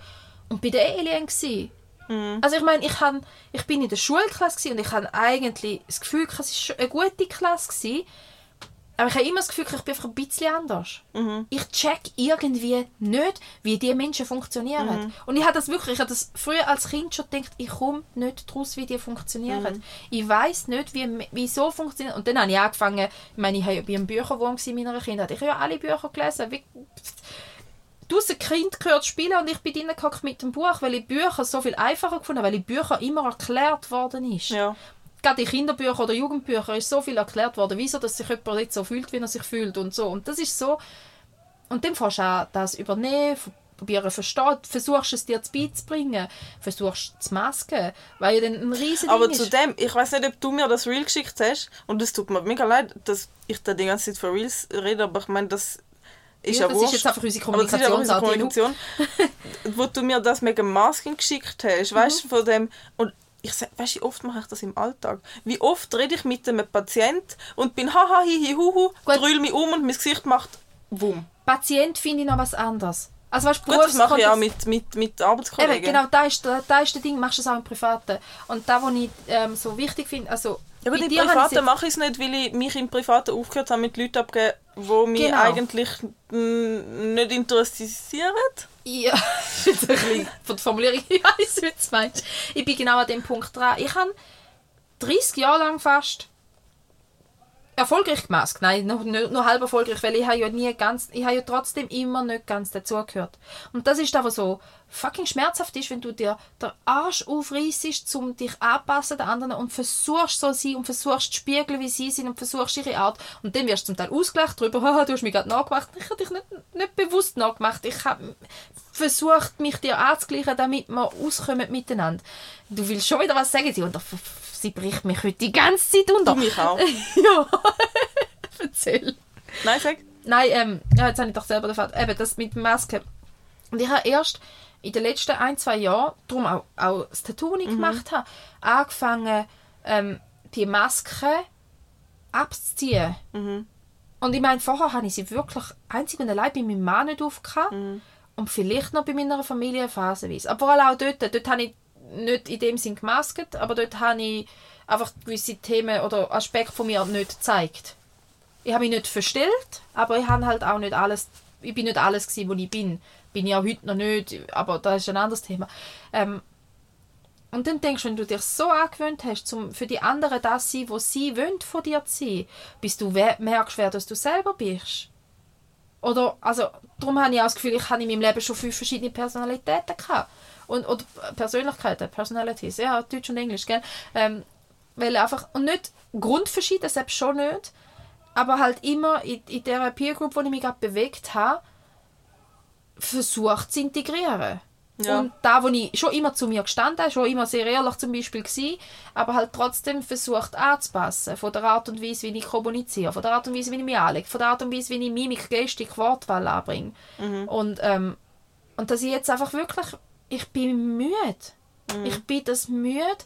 und bin der Alien gewesen. Mhm. Also ich meine, ich, han, ich bin in der Schulklasse und ich habe eigentlich das Gefühl, es war eine gute Klasse. Gewesen, aber ich habe immer das Gefühl, ich bin einfach ein bisschen anders. Mhm. Ich check irgendwie nicht, wie die Menschen funktionieren. Mhm. Und ich habe das wirklich, ich habe das früher als Kind schon gedacht, ich komme nicht daraus, wie die funktionieren. Mhm. Ich weiß nicht, wie, wie so funktioniert. Und dann habe ich angefangen, ich meine, ich war ja bei einem Bücherwurm in meiner Kindheit. Ich habe ja alle Bücher gelesen. Wie, du hast ein Kind gehört spielen und ich bin drinnen gehockt mit dem Buch, weil ich Bücher so viel einfacher gefunden habe, weil in Büchern immer erklärt worden ist. Ja. Gerade in Kinderbüchern oder Jugendbüchern ist so viel erklärt worden, wieso dass sich jemand nicht so fühlt, wie er sich fühlt und so. Und das ist so... Und dann fährst du auch das übernehmen, probieren verstehen, versuchst es dir beizubringen, versuchst es zu masken, weil ja dann ein riesen Aber Ding zu ist. dem, ich weiß nicht, ob du mir das Reel geschickt hast und es tut mir mega leid, dass ich da die ganze Zeit von Reels rede, aber ich meine, das ist ja, Ja, das ist wurscht. jetzt einfach unsere Aber das ist unsere. Kommunikation. [LAUGHS] wo du mir das mit dem Masking geschickt hast, weißt du, von dem... Und ich weißt wie oft mache ich das im Alltag? Wie oft rede ich mit einem Patient und bin haha, hihi, huhu, drüll mich um und mein Gesicht macht wumm. Patient finde ich noch was anderes. Also weißt, Gut, das mache ich auch mit, mit, mit Arbeitskollegen. Eben, genau, da ist, da, ist der Ding, machst du es auch im Privaten. Und da, was ich ähm, so wichtig finde, also Ja, aber im Privaten mache ich es nicht, weil ich mich im Privaten aufgehört habe, mit Leuten abgeben, die mich Genau. eigentlich mm, nicht interessieren. Ja, [LAUGHS] ist ein bisschen von der Formulierung, [LAUGHS] ich weiß, wie du es meinst. Ich bin genau an dem Punkt dran. Ich habe 30 Jahre lang fast erfolgreich gemaskt. Nein, noch, nur, nur halb erfolgreich, weil ich habe ja nie ganz, ich habe ja trotzdem immer nicht ganz dazugehört. Und das ist aber so fucking schmerzhaft ist, wenn du dir den Arsch aufreißt, um dich anpassen den anderen und versuchst so sein und versuchst zu spiegeln, wie sie sind und versuchst ihre Art. Und dann wirst du zum Teil ausgelacht darüber, «Haha, du hast mich gerade nachgemacht. Ich habe dich nicht, nicht bewusst nachgemacht. Ich habe versucht, mich dir anzugleichen, damit wir auskommen miteinander. Du willst schon wieder was sagen, sie, unter, sie bricht mich heute die ganze Zeit unter. Du mich auch. [LAUGHS] ja, [LAUGHS] erzähl. Nein, sag. Nein, ähm, ja, jetzt habe ich doch selber den Fall. Eben, das mit der Maske. Und ich habe erst in den letzten ein, zwei Jahren, darum auch, auch das Tattoo, das ich gemacht habe, angefangen, ähm, die Maske abzuziehen. Mhm. Und ich meine, vorher habe ich sie wirklich einzig und allein bei meinem Mann nicht aufgehabt. Und vielleicht noch bei meiner Familie phasenweise. Aber vor allem auch dort, dort habe ich nicht in dem Sinn gemaskt, aber dort habe ich einfach gewisse Themen oder Aspekte von mir nicht gezeigt. Ich habe mich nicht verstellt, aber ich habe halt auch nicht alles, ich bin nicht alles gewesen, wo ich bin. Bin ich auch heute noch nicht, aber das ist ein anderes Thema. Ähm, und dann denkst du, wenn du dich so angewöhnt hast, zum für die anderen das zu sein, was sie wollen von dir zu sein, bis du merkst, wer das du selber bist. Oder, also, darum habe ich auch das Gefühl, ich habe in meinem Leben schon fünf verschiedene Personalitäten gehabt. Und, oder Persönlichkeiten, Personalities, ja, Deutsch und Englisch, gell? Ähm, weil einfach, und nicht grundverschieden, selbst schon nicht, aber halt immer in, in der Peer Group, wo ich mich gerade bewegt habe, versucht zu integrieren. Ja. Und da, wo ich schon immer zu mir gestanden habe, schon immer sehr ehrlich zum Beispiel war, aber halt trotzdem versucht anzupassen. Von der Art und Weise, wie ich kommuniziere, von der Art und Weise, wie ich mich anlege, von der Art und Weise, wie ich Mimik, Gestik, Wortwahl anbringe. Und, ähm, und dass ich jetzt einfach wirklich, ich bin müde. Ich bin das müde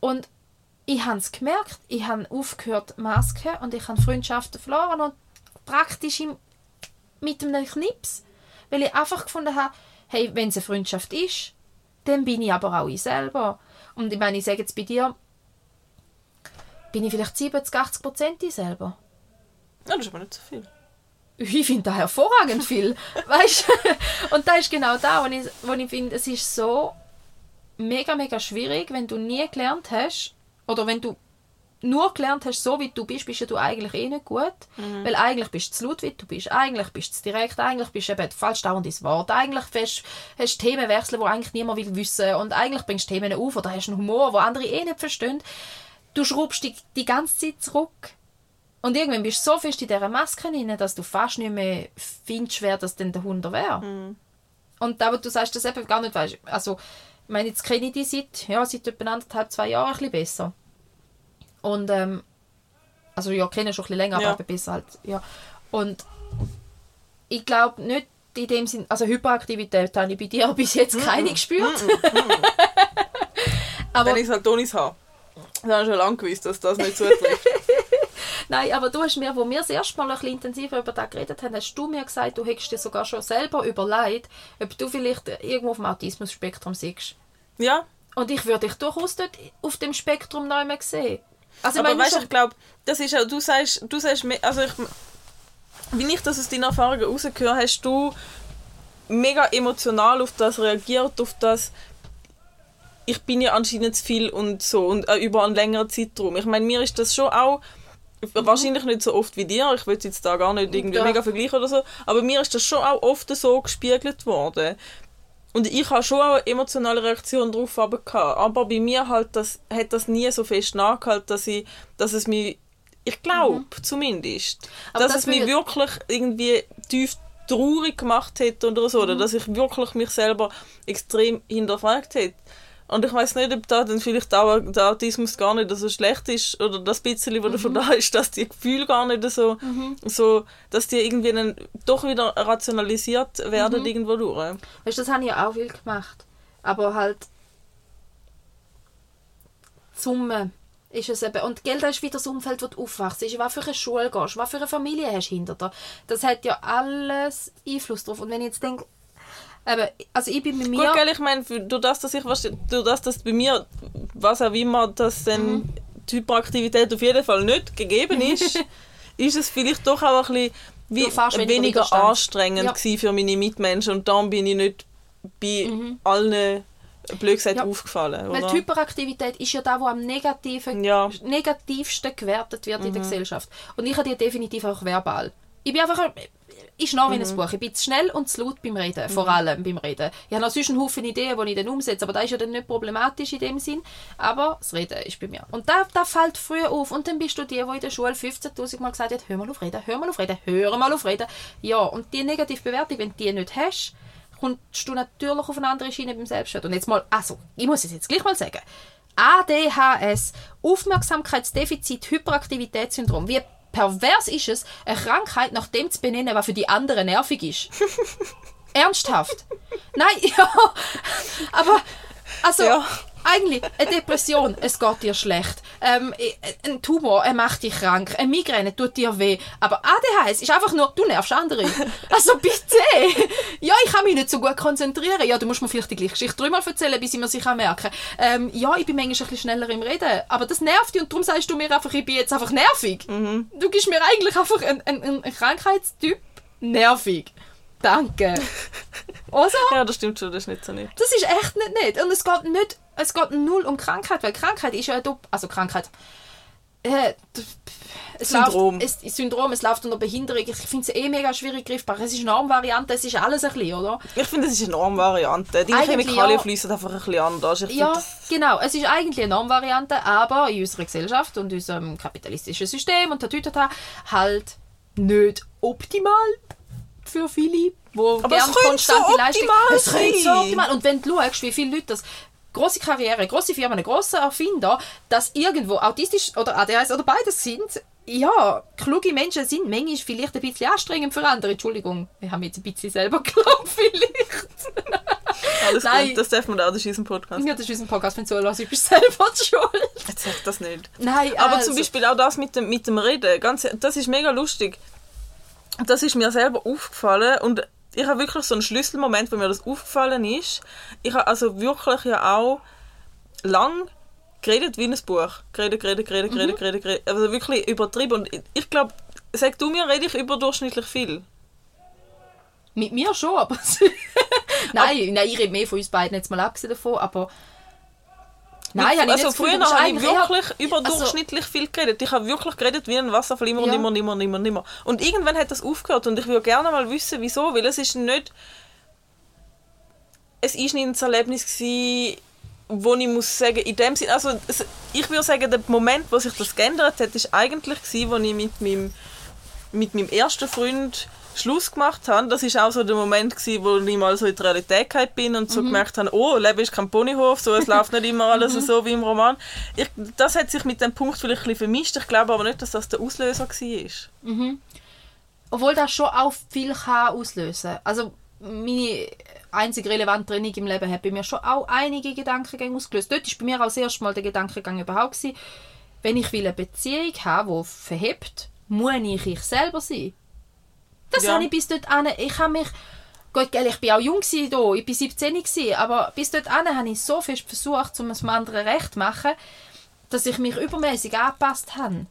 und ich habe es gemerkt, ich habe aufgehört Masken und ich habe Freundschaften verloren und praktisch im, mit einem Knips. Weil ich einfach gefunden habe, hey, wenn es eine Freundschaft ist, dann bin ich aber auch ich selber. Und ich meine, ich sage jetzt bei dir, bin ich vielleicht 70, 80 Prozent ich selber. Ja, das ist aber nicht so viel. [LAUGHS] Ich finde das hervorragend viel. [LAUGHS] weißt? Und da ist genau da, wo ich, wo ich finde, es ist so mega, mega schwierig, wenn du nie gelernt hast, oder wenn du nur gelernt hast, so wie du bist, bist ja du eigentlich eh nicht gut. Weil eigentlich bist du zu laut, wie du bist. Eigentlich bist du zu direkt. Eigentlich bist du eben falsch dauerndes Wort. Eigentlich hast, hast du Themen wechseln, wo eigentlich niemand will wissen. Und eigentlich bringst du Themen auf oder hast einen Humor, wo andere eh nicht verstehen. Du schraubst dich die ganze Zeit zurück. Und irgendwann bist du so fest in dieser Maske drin, dass du fast nicht mehr findest, wer das denn der Hund wäre. Und da, wo du sagst, das eben gar nicht weißt. Also, ich meine, jetzt kenne ich die seit, ja, seit etwa anderthalb, zwei Jahren ein bisschen besser. Und, ähm, also ja, kenne schon ein bisschen länger, Ja. aber besser halt, ja. Und ich glaube nicht in dem Sinn, also Hyperaktivität habe ich bei dir [LAUGHS] bis jetzt keine gespürt. [LAUGHS] aber Dann ist es halt Tonis Haar. Dann habe ich schon lange gewusst, dass das nicht zutrifft. [LAUGHS] Nein, aber du hast mir, wo wir das erste Mal ein bisschen intensiver über das geredet haben, hast du mir gesagt, du hättest dir sogar schon selber überlegt, ob du vielleicht irgendwo auf dem Autismus-Spektrum siehst. Ja, Und ich würde dich durchaus dort auf dem Spektrum einmal sehen. Also, aber weißt du, so- ich glaube, das ist auch, du sagst, du sagst, also ich, wie ich das aus deinen Erfahrungen rausgehöre, hast du mega emotional auf das reagiert, auf das, ich bin ja anscheinend zu viel und so und äh, über einen längeren Zeitraum. Ich meine, mir ist das schon auch wahrscheinlich nicht so oft wie dir, ich will jetzt da gar nicht irgendwie Ja. mega vergleichen oder so, aber mir ist das schon auch oft so gespiegelt worden. Und ich habe schon auch eine emotionale Reaktion darauf aber gehabt. Aber bei mir halt das, hat das nie so fest nachgehalten, dass, ich, dass es mich, ich glaube zumindest, Mhm. Aber dass das es mich wirklich irgendwie tief traurig gemacht hätte oder so. Mhm. Oder dass ich wirklich mich selber extrem hinterfragt hätte. Und ich weiß nicht, ob da dann vielleicht auch der Autismus gar nicht so schlecht ist oder das bisschen, was davon Mhm. da ist, dass die Gefühle gar nicht so, so dass die irgendwie dann doch wieder rationalisiert werden Mhm. irgendwo durch. Weißt du, das habe ich ja auch viel gemacht. Aber halt. die Summe ist es eben. Und Geld ist wieder das Umfeld, wo du aufwachst. Ist, was für eine Schule gehst, was für eine Familie hast du hinter dir. Das hat ja alles Einfluss drauf. Und wenn ich jetzt denke, eben, also ich bin bei mir. Gut, gell, ich meine, durch das, dass ich, durch das, dass bei mir, was auch immer, dass dann Mhm. die Hyperaktivität auf jeden Fall nicht gegeben ist, [LAUGHS] ist es vielleicht doch auch ein bisschen wie weniger weniger anstrengend Ja. für meine Mitmenschen und dann bin ich nicht bei allen, blöd gesagt, Mhm. Ja. aufgefallen. Weil Oder? die Hyperaktivität ist ja da, wo am negativen, Ja. negativsten gewertet wird in Mhm. der Gesellschaft. Und ich habe die definitiv auch verbal. Ich bin einfach, ein- ich schnarre wie Mhm. ein Buch. Ich bin zu schnell und zu laut beim Reden, vor allem beim Reden. Ich habe noch sonst einen Haufen Ideen, die ich dann umsetze, aber das ist ja dann nicht problematisch in dem Sinn. Aber das Reden ist bei mir. Und da, da fällt früh auf. Und dann bist du die, die in der Schule 15'000 Mal gesagt hat, hör mal auf reden, hör mal auf reden, hör mal auf reden. Ja, und die negative Bewertung, wenn du die nicht hast, kommst du natürlich auf eine andere Schiene beim Selbstwert. Und jetzt mal, also, ich muss es jetzt gleich mal sagen. ADHS, Aufmerksamkeitsdefizit-Hyperaktivitätssyndrom. Wie pervers ist es, eine Krankheit nach dem zu benennen, was für die anderen nervig ist? [LAUGHS] Ernsthaft? Nein, [LAUGHS] ja. Aber, also, Ja. Eigentlich, eine Depression, es geht dir schlecht. Ähm, ein Tumor, er macht dich krank. Eine Migräne tut dir weh. Aber ADHS ist einfach nur, du nervst andere. Also bitte. Ja, ich kann mich nicht so gut konzentrieren. Ja, du musst mir vielleicht die gleiche Geschichte dreimal erzählen, bis ich mir sie kann merken ähm, Ja, ich bin manchmal ein bisschen schneller im Reden. Aber das nervt dich und darum sagst du mir einfach, ich bin jetzt einfach nervig. Du gibst mir eigentlich einfach einen, einen, einen Krankheitstyp nervig. Danke. [LAUGHS] Also, Ja, das stimmt schon, das ist nicht so nett. das ist echt nicht nett. Und es geht nicht, es geht null um Krankheit, weil Krankheit ist ja Dopp also Krankheit. Äh, es Syndrom. Läuft, es, Syndrom, es läuft unter Behinderung. Ich finde es eh mega schwierig greifbar. Es ist eine Normvariante, es ist alles ein bisschen, oder? Ich finde, das ist eine Normvariante. Die Eigentlich Chemikalien ja. fließen einfach ein bisschen anders. Ich Ja, genau. Es ist eigentlich eine Normvariante, aber in unserer Gesellschaft und unserem kapitalistischen System und tatütata halt nicht optimal für viele, wo Aber gerne es könnte konstante so Leistung... optimal Es könnte so optimal. Und wenn du schaust, wie viele Leute das große Karriere, große Firmen, große Erfinder, dass irgendwo autistisch oder ADHS oder beides sind, ja, kluge Menschen sind manchmal vielleicht ein bisschen anstrengend für andere. Entschuldigung, ich habe mich jetzt ein bisschen selber [LAUGHS] geglaubt, vielleicht. alles Nein. gut, das darf man auch, das ist unser Podcast. Ja, das ist unser Podcast, wenn du so hörst, ich bin selber [LAUGHS] schuld. Jetzt sag das nicht. Nein, Aber also, zum Beispiel auch das mit dem, mit dem Reden, ganz, das ist mega lustig. Das ist mir selber aufgefallen und ich habe wirklich so einen Schlüsselmoment, wo mir das aufgefallen ist. Ich habe also wirklich ja auch lang geredet wie ein Buch. Geredet, geredet, geredet, Mhm. geredet, geredet, geredet. Also wirklich übertrieben. Und ich- ich glaube, sag du mir, rede ich überdurchschnittlich viel. Mit mir schon, aber... [LAUGHS] nein, nein, ich rede mehr von uns beiden jetzt mal abgesehen davon, aber... Nein, habe ich also früher habe ich Also wirklich überdurchschnittlich viel geredet. Ich habe wirklich geredet wie ein Wasserfall, immer und Ja. immer und immer und immer und immer. Und irgendwann hat das aufgehört und ich würde gerne mal wissen, wieso, weil es ist nicht... Es ist nicht ein Erlebnis gewesen, wo ich muss sagen, in dem Sinne, also ich würde sagen, der Moment, wo sich das geändert hat, ist eigentlich gewesen, wo ich mit meinem, mit meinem ersten Freund Schluss gemacht habe. Das ist auch so der Moment gewesen, wo ich mal so in die Realität bin und so Mhm. gemerkt habe, oh, Leben ist kein Ponyhof, so, es läuft nicht immer alles so wie im Roman. Ich, das hat sich mit dem Punkt vielleicht ein bisschen vermischt. Ich glaube aber nicht, dass das der Auslöser war. Obwohl das schon auch viel kann auslösen Also meine einzige relevante Training im Leben hat bei mir schon auch einige Gedankengänge ausgelöst. Dort ist bei mir auch das erste Mal der Gedankengang überhaupt gewesen, wenn ich will eine Beziehung habe, die verhebt, muss ich ich selber sein. Das Ja. habe ich bis dort an. Ich habe mich. Gut, gell, ich war auch jung da, ich war 17 gewesen, aber bis dort an habe ich so fest versucht, um es dem anderen recht zu machen, dass ich mich übermäßig angepasst habe.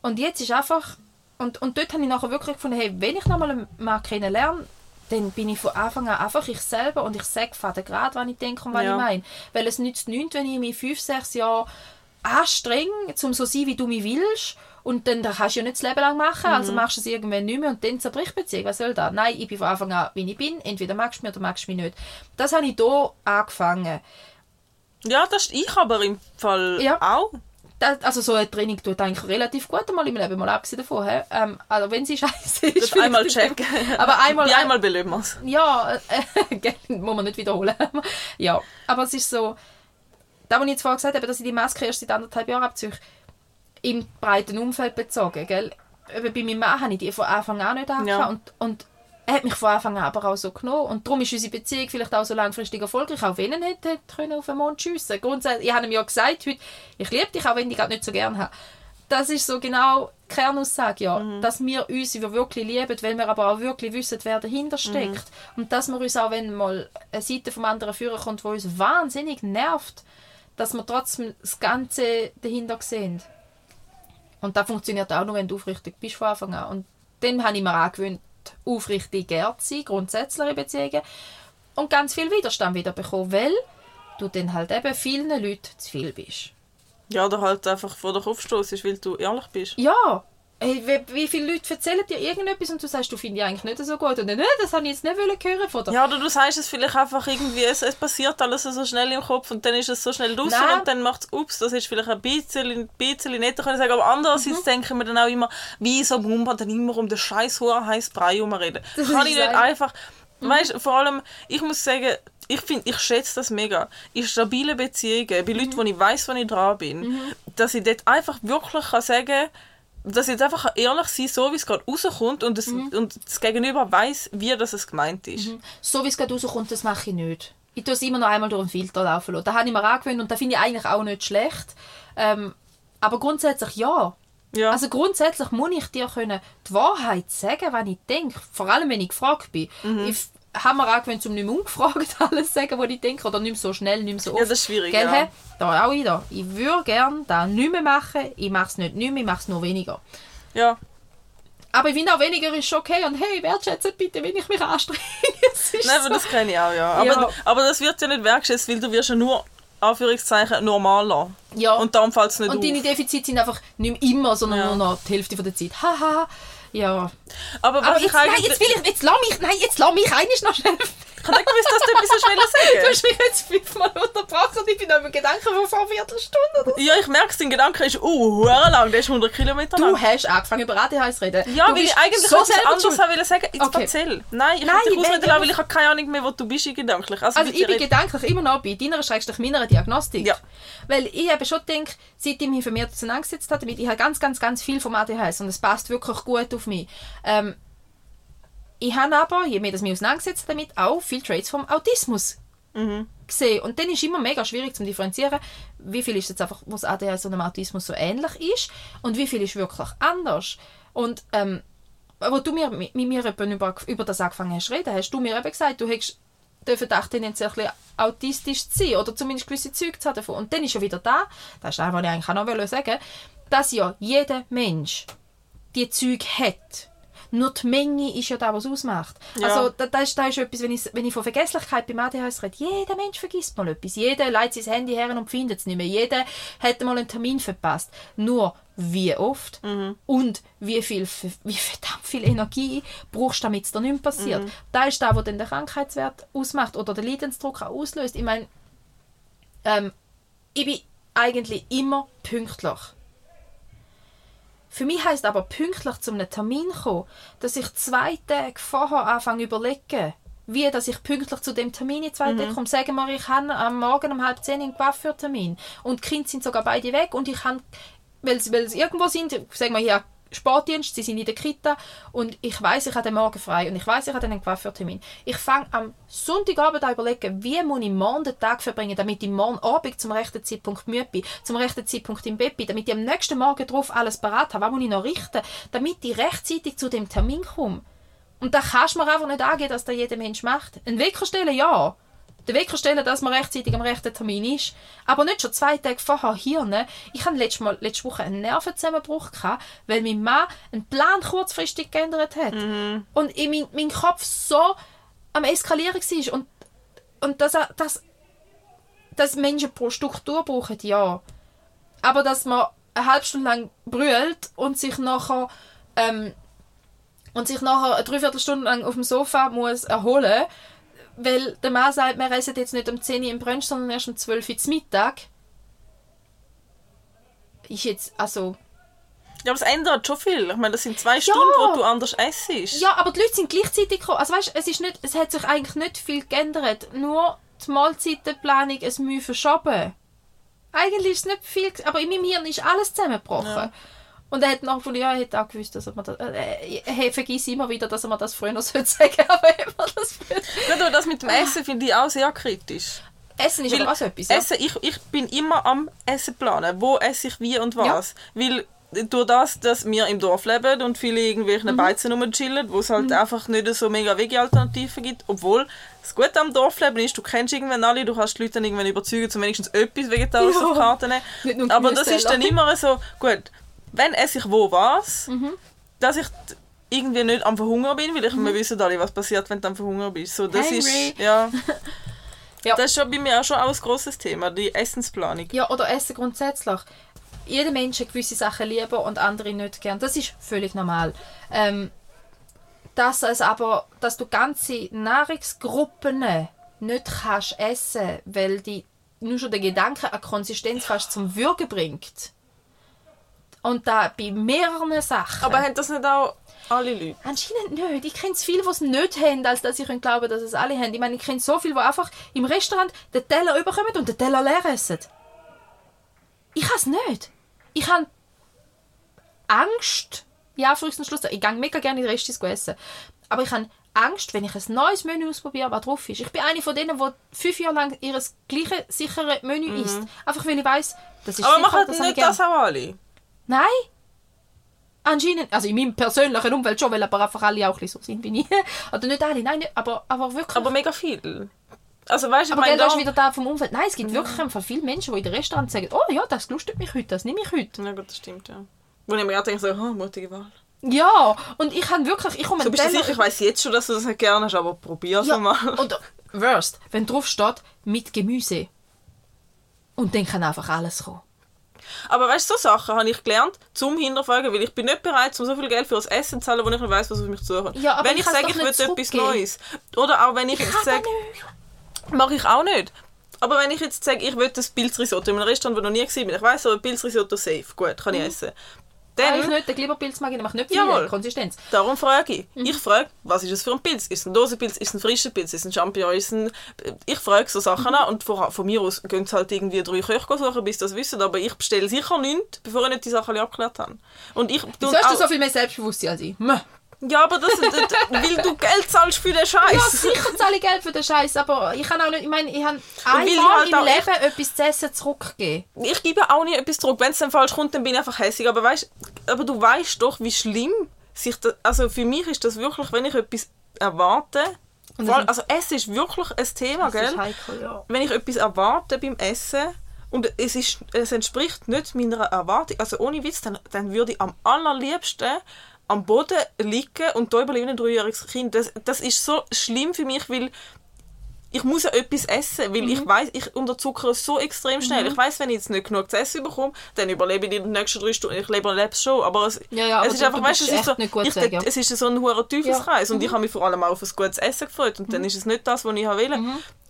Und jetzt ist einfach. Und, und dort habe ich nachher wirklich gefunden, hey, wenn ich nochmal einen Mann kennenlerne, dann bin ich von Anfang an einfach ich selber und ich sage faden gerade, was ich denke und was Ja. ich meine. Weil es nützt nichts, wenn ich mich fünf, sechs Jahre anstrenge, um so zu sein, wie du mich willst. Und dann das kannst du ja nicht das Leben lang machen, also machst du es irgendwann nicht mehr und dann zerbricht die Beziehung. Was soll das? Nein, ich bin von Anfang an, wie ich bin. Entweder magst du mich oder magst du mich nicht. Das habe ich hier angefangen. Ja, das ist ich aber im Fall Ja. auch. Das, also so ein Training tut eigentlich relativ gut einmal im Leben, mal abgesehen davon. Ähm, also wenn sie [LAUGHS] scheiße ist. Das einmal checken. Aber einmal, [LAUGHS] Bei einmal belöben wir es. Ja, äh, [LAUGHS] muss man nicht wiederholen. ja, aber es ist so, da, was ich jetzt vorher gesagt habe, dass ich die Maske erst seit anderthalb Jahren abziehe, im breiten Umfeld bezogen, gell? Eben Bei meinem Mann habe ich die von Anfang an nicht angefangen Ja. und, und er hat mich von Anfang an aber auch so genommen. Und darum ist unsere Beziehung vielleicht auch so langfristig erfolgreich, auch wenn er nicht hätte können auf den Mond schiessen Grundsätzlich, ich habe ihm ja gesagt heute, ich liebe dich, auch wenn ich dich nicht so gerne habe. Das ist so genau die Kernaussage, ja. Dass wir uns wirklich lieben, weil wir aber auch wirklich wissen, wer dahinter steckt. Und dass wir uns auch, wenn mal eine Seite vom anderen führen kommt, die uns wahnsinnig nervt, dass wir trotzdem das Ganze dahinter sehen. Und das funktioniert auch nur, wenn du aufrichtig bist von Anfang an. Und dem habe ich mir angewöhnt, aufrichtig zu sein, grundsätzlich in Beziehungen. Und ganz viel Widerstand wieder bekommen, weil du dann halt eben vielen Leuten zu viel bist. Ja, oder halt einfach vor den Kopf stossest, weil du ehrlich bist. Ja, hey, wie, wie viele Leute erzählen dir irgendetwas und du sagst, du findest ich eigentlich nicht so gut. Und dann, «Nö, das habe ich jetzt nicht hören von dir. Ja, oder du sagst es vielleicht einfach irgendwie, es, es passiert alles so schnell im Kopf und dann ist es so schnell draußen und dann macht es, ups, das ist vielleicht ein bisschen, ein bisschen netter können sagen, aber andererseits Mhm. denken wir dann auch immer, wieso muss man dann immer um den scheiß hohen heißen Brei herumreden? Das Kann ich nicht ein- einfach, weißt, vor allem, ich muss sagen, ich finde, ich schätze das mega. In stabilen Beziehungen, bei Leuten, wo ich weiß, wo ich dran bin, dass ich dort einfach wirklich kann sagen dass jetzt einfach ehrlich sein so wie es gerade rauskommt und das, und das Gegenüber weiß, wie das es gemeint ist. So wie es gerade rauskommt, das mache ich nicht. Ich tue es immer noch einmal durch den Filter laufen lassen. Das habe ich mir angewöhnt und das finde ich eigentlich auch nicht schlecht. Ähm, aber grundsätzlich ja. Ja. Also grundsätzlich muss ich dir können die Wahrheit sagen, was ich denke. Vor allem, wenn ich gefragt bin. Mhm. Ich habe mir angewöhnt, um nicht mehr ungefragt [LAUGHS] alles zu sagen, was ich denke. Oder nicht mehr so schnell, nicht mehr so oft. Ja, das ist schwierig, Gell, ja. Da auch wieder. Ich würde gerne das nicht mehr machen. Ich mache es nicht nicht mehr, ich mache es nur weniger. ja. Aber ich finde auch weniger ist okay. Und hey, wertschätzt bitte, wenn ich mich anstrenge. [LAUGHS] Nein, aber so. das kenne ich auch, ja. Aber, Ja. aber das wird ja nicht wertschätzt, weil du wirst ja nur, Anführungszeichen, normaler. Ja. Und darum fällt es nicht Und auf. deine Defizite sind einfach nicht mehr immer, sondern Ja. nur noch die Hälfte von der Zeit. Haha. Ja. aber was Aber ich jetzt, nein, eigentlich... jetzt will ich, jetzt lass mich, nein, jetzt lass mich eines noch schnell. Ich habe nicht gewusst, dass du etwas hast wollen Du sagen hast mich jetzt fünfmal unterbrochen und ich bin noch im Gedanken von vor einer Viertelstunde oder so. Ja, ich merke, dein Gedanke ist, uh, lang, der ist 100 Kilometer Du lang. hast angefangen über ADHS zu reden. Ja, du weil ich eigentlich so etwas anderes wollte sagen. Jetzt Okay. erzähl. Nein, ich Nein, möchte dich ausreden lassen, weil ich habe keine Ahnung mehr, wo du bist gedanklich. Also, Also ich bin gedanklich immer noch bei deiner Schrägstrich meiner Diagnostik. Ja. Weil ich habe schon gedacht, seit ich mich vermehrt auseinandergesetzt habe damit, ich habe ganz, ganz, ganz viel vom ADHS und es passt wirklich gut auf mich. Ähm, ich habe aber, je mehr das mich auseinandergesetzt damit, auch viele Traits vom Autismus Mhm. gesehen. Und dann ist immer mega schwierig zu differenzieren, wie viel ist jetzt einfach, was ADHS und dem Autismus so ähnlich ist und wie viel ist wirklich anders. Und ähm, wo du mir, mit mit mir eben über, über das angefangen hast zu reden, hast du mir eben gesagt, du hättest auch tendenziell ein bisschen autistisch zu sein oder zumindest gewisse Züge zu haben davon. Und dann ist schon wieder da, das ist das, was ich eigentlich auch noch wollte sagen dass ja jeder Mensch die Züge hat. Nur die Menge ist ja das, was ausmacht. Ja. Also da, da, ist, da ist etwas, wenn ich, wenn ich von Vergesslichkeit beim ADHS rede, jeder Mensch vergisst mal etwas. Jeder leitet sein Handy her und findet es nicht mehr. Jeder hat mal einen Termin verpasst. Nur wie oft und wie viel, wie verdammt viel Energie brauchst du, damit es dir nicht passiert. Da ist das, was dann den Krankheitswert ausmacht oder den Leidensdruck auch auslöst. Ich meine, ähm, ich bin eigentlich immer pünktlich. Für mich heisst aber pünktlich zu einem Termin kommen, dass ich zwei Tage vorher anfange überlegen, wie dass ich pünktlich zu dem Termin in zwei Tagen komme. Sagen wir, ich habe am Morgen um halb zehn einen Coiffeurtermin und die Kinder sind sogar beide weg und ich habe, weil sie, weil sie irgendwo sind, sagen wir hier Sportdienst, sie sind in der Kita und ich weiß, ich habe den Morgen frei und ich weiß, ich habe einen Coiffeurtermin. Ich fange am Sonntagabend an überlegen, wie muss ich morgen den Tag verbringen, damit ich morgen Abend zum rechten Zeitpunkt müde bin, zum rechten Zeitpunkt im Bett bin, damit ich am nächsten Morgen drauf alles parat habe, was muss ich noch richten, damit ich rechtzeitig zu dem Termin komme. Und da kannst du mir einfach nicht angehen, dass das jeder Mensch macht. Ein Wecker stellen, ja. Den Wecker stellen, dass man rechtzeitig am rechten Termin ist. Aber nicht schon zwei Tage vorher hier. Ne? Ich hatte letzte, Mal, letzte Woche einen Nervenzusammenbruch, gehabt, weil mein Mann einen Plan kurzfristig geändert hat. Mhm. Und ich, mein, mein Kopf so am Eskalieren war. Und, und dass, dass, dass Menschen pro Struktur brauchen, ja. Aber dass man eine halbe Stunde lang brüllt und sich nachher ähm, und sich nachher eine Dreiviertelstunde lang auf dem Sofa muss erholen weil der Mann sagt, wir essen jetzt nicht um 10 Uhr im Brunch, sondern erst um 12 Uhr zum Mittag. Ist jetzt, also... Ja, aber es ändert schon viel. Ich meine, das sind zwei Stunden, wo du anders essst. Ja, aber die Leute sind gleichzeitig gekommen. Also weißt, es, ist nicht, es hat sich eigentlich nicht viel geändert. Nur die Mahlzeitenplanung es Mühe verschoben. Eigentlich ist es nicht viel, aber in meinem Hirn ist alles zusammengebrochen. Ja. Und er nach von ja, er hat auch gewusst, dass mir das, äh, er vergisst immer wieder, dass er mir das früher noch [LAUGHS] sollte sagen, aber er mir das früher. Gerade das mit dem Essen finde ich auch sehr kritisch. Essen ist Weil aber auch so etwas. Ja. Essen, ich, ich bin immer am Essen planen. Wo esse ich wie und was. Weil durch das, dass wir im Dorf leben und viele irgendwelche Mhm. Beizen rumchillen, wo es halt einfach nicht so mega Veggie-Alternativen gibt, obwohl das Gute am Dorfleben ist, du kennst irgendwann alle, du kannst die Leute dann irgendwann überzeugen, zum wenigstens etwas Vegetarisches Ja. auf die Karte nehmen. Aber das ist dann immer so, gut, wenn esse ich wo was, Mhm. dass ich irgendwie nicht am Verhungern bin, weil ich, wir wissen alle, was passiert, wenn du am Verhungern bist. So, das Hungry. ist, ja, [LAUGHS] Ja. das ist schon bei mir auch schon auch ein grosses Thema, die Essensplanung. Ja, oder Essen grundsätzlich. Jeder Mensch hat gewisse Sachen lieber und andere nicht gern. Das ist völlig normal. Ähm, dass es aber, dass du ganze Nahrungsgruppen nicht kannst essen, weil die nur schon der Gedanke an Konsistenz fast zum Würgen bringt. Und da bei mehreren Sachen. Aber haben das nicht auch alle Leute? Anscheinend nicht. Ich kenne viele, die es nicht haben, als dass ich glaube, dass es alle haben. Ich meine, ich kenne so viele, die einfach im Restaurant den Teller überkommen und den Teller leer essen. Ich habe es nicht. Ich habe Angst. Ja, frühestens Schluss. Ich gehe mega gerne in die Restis essen. Aber ich habe Angst, wenn ich ein neues Menü ausprobiere, was drauf ist. Ich bin eine von denen, die fünf Jahre lang ihr gleiche sichere Menü isst. Einfach weil ich weiß, das ist Mhm. Aber sicher, machen das nicht das auch alle? Nein. Anscheinend, also in meinem persönlichen Umfeld schon, weil aber einfach alle auch ein so sind wie ich. [LAUGHS] Oder nicht alle, nein, nicht, aber, aber wirklich. Aber mega viel. Also weißt du, aber das da... ist wieder da vom Umfeld. Nein, es gibt wirklich einfach viele Menschen, die in den Restaurants sagen, oh ja, das lustet mich heute, das nehme ich heute. Ja gut, das stimmt, ja. Wo ich mir gerade denke, so, oh, mutige Wahl. Ja, und ich habe wirklich, ich komme Du bist dir sicher, ich weiss jetzt schon, dass du das nicht gerne hast, aber probier's ja, mal. Und worst, wenn drauf steht, mit Gemüse. Und dann kann einfach alles kommen. Aber weißt du, so Sachen habe ich gelernt, zum Hinterfragen, weil ich bin nicht bereit, um so viel Geld für das Essen zu zahlen, wo ich nicht weiss, was auf mich zukommt. Ja, wenn ich ich sage, ich will etwas. Neues. Oder auch wenn ich jetzt sage, mache ich auch nicht. Aber wenn ich jetzt sage, ich will das Pilzrisotto in einem Restaurant, wo ich noch nie war, ich weiss, aber Pilzrisotto safe, gut, kann ich essen. Dann, ich Dann, nicht, den Glibberpilz mag ich nämlich nicht viel Jawohl. Konsistenz. darum frage ich. Mhm. Ich frage, was ist es für ein Pilz? Ist es ein Dosenpilz? Ist es ein frischer Pilz? Ist es ein Champignon? Ist es ein... Ich frage so Sachen Mhm. an und von, von mir aus gehen sie halt irgendwie drei Köche suchen, bis sie das wissen, aber ich bestelle sicher nichts, bevor ich nicht die Sachen abgeklärt habe. Und ich... Wieso hast du so viel mehr Selbstbewusstsein als ich? Meh. Ja, aber das, das, weil du Geld zahlst für den Scheiß. Ja, sicher zahle ich Geld für den Scheiß, aber ich kann auch nicht, ich meine, ich habe einmal halt im Leben etwas zu essen zurückgegeben. Ich gebe auch nie etwas zurück. Wenn es dann falsch kommt, dann bin ich einfach hässlich. Aber, weißt, aber du weißt doch, wie schlimm sich das... Also für mich ist das wirklich, wenn ich etwas erwarte... Allem, also Essen ist wirklich ein Thema, Das ist gell? heikel, ja. Wenn ich etwas erwarte beim Essen und es, ist, es entspricht nicht meiner Erwartung, also ohne Witz, dann, dann würde ich am allerliebsten am Boden liegen und da überleben ein dreijähriges Kind. Das, das ist so schlimm für mich, weil ich muss ja etwas essen, weil Mhm. ich weiß, ich unterzuckere so extrem schnell. Ich weiß, wenn ich jetzt nicht genug zu essen bekomme, dann überlebe ich die nächsten drei Stunden. Ich lebe lebe schon, aber es, Ja, ja, aber es ist du- einfach, weißt, es ist so, ich, sagen. es ist so ein hoher Teufelskreis Ja. Mhm. und ich habe mich vor allem auch auf ein gutes Essen gefreut und dann ist es nicht das, was ich wollte.